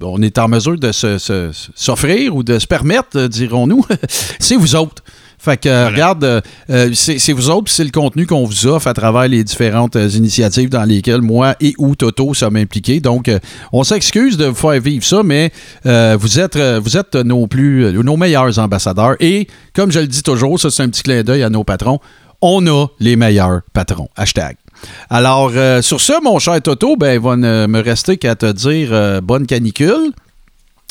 on est en mesure de se- s'offrir ou de se permettre, dirons-nous, [LAUGHS] c'est vous autres. Fait que, regarde, euh, euh, c'est vous autres, c'est le contenu qu'on vous offre à travers les différentes euh, initiatives dans lesquelles moi et ou Toto sommes impliqués. Donc, euh, on s'excuse de vous faire vivre ça, mais vous êtes, vous êtes nos plus, nos meilleurs ambassadeurs. Et comme je le dis toujours, ça c'est un petit clin d'œil à nos patrons. On a les meilleurs patrons. Hashtag. Alors, sur ce, mon cher Toto, ben, il va ne me rester qu'à te dire bonne canicule.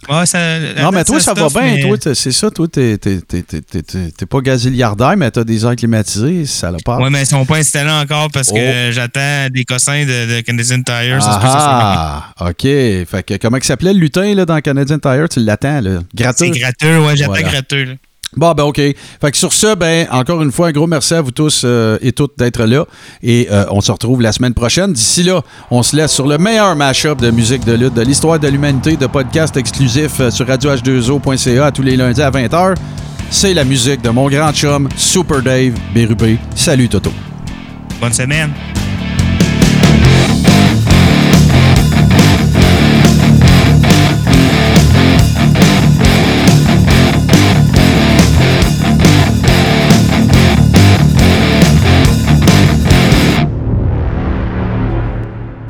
Ouais, ça, Non, mais toi, ça va stuff, bien. mais- Toi, c'est ça. Toi, t'es t'es- t'es- t'es- t'es- t'es- t'es pas gazilliardaire, mais t'as des airs climatisés. Ça l'a pas. Ouais, mais ils sont pas installés encore parce que Oh. j'attends des cossins de, de Canadian Tire. Que ça Ah, OK. Fait que comment il s'appelait le lutin là, dans Canadian Tire? Tu l'attends, là. Gratteux. C'est gratteux, ouais, j'attends Voilà. gratteux. là. Bon, ben OK. Fait que sur ce, ben, encore une fois, un gros merci à vous tous euh, et toutes d'être là. Et euh, on se retrouve la semaine prochaine. D'ici là, on se laisse sur le meilleur mash-up de musique de lutte de l'histoire de l'humanité, de podcast exclusif euh, sur radioh2o.ca à tous les lundis à 20h. C'est la musique de mon grand chum, Super Dave Bérubé. Salut, Toto. Bonne semaine.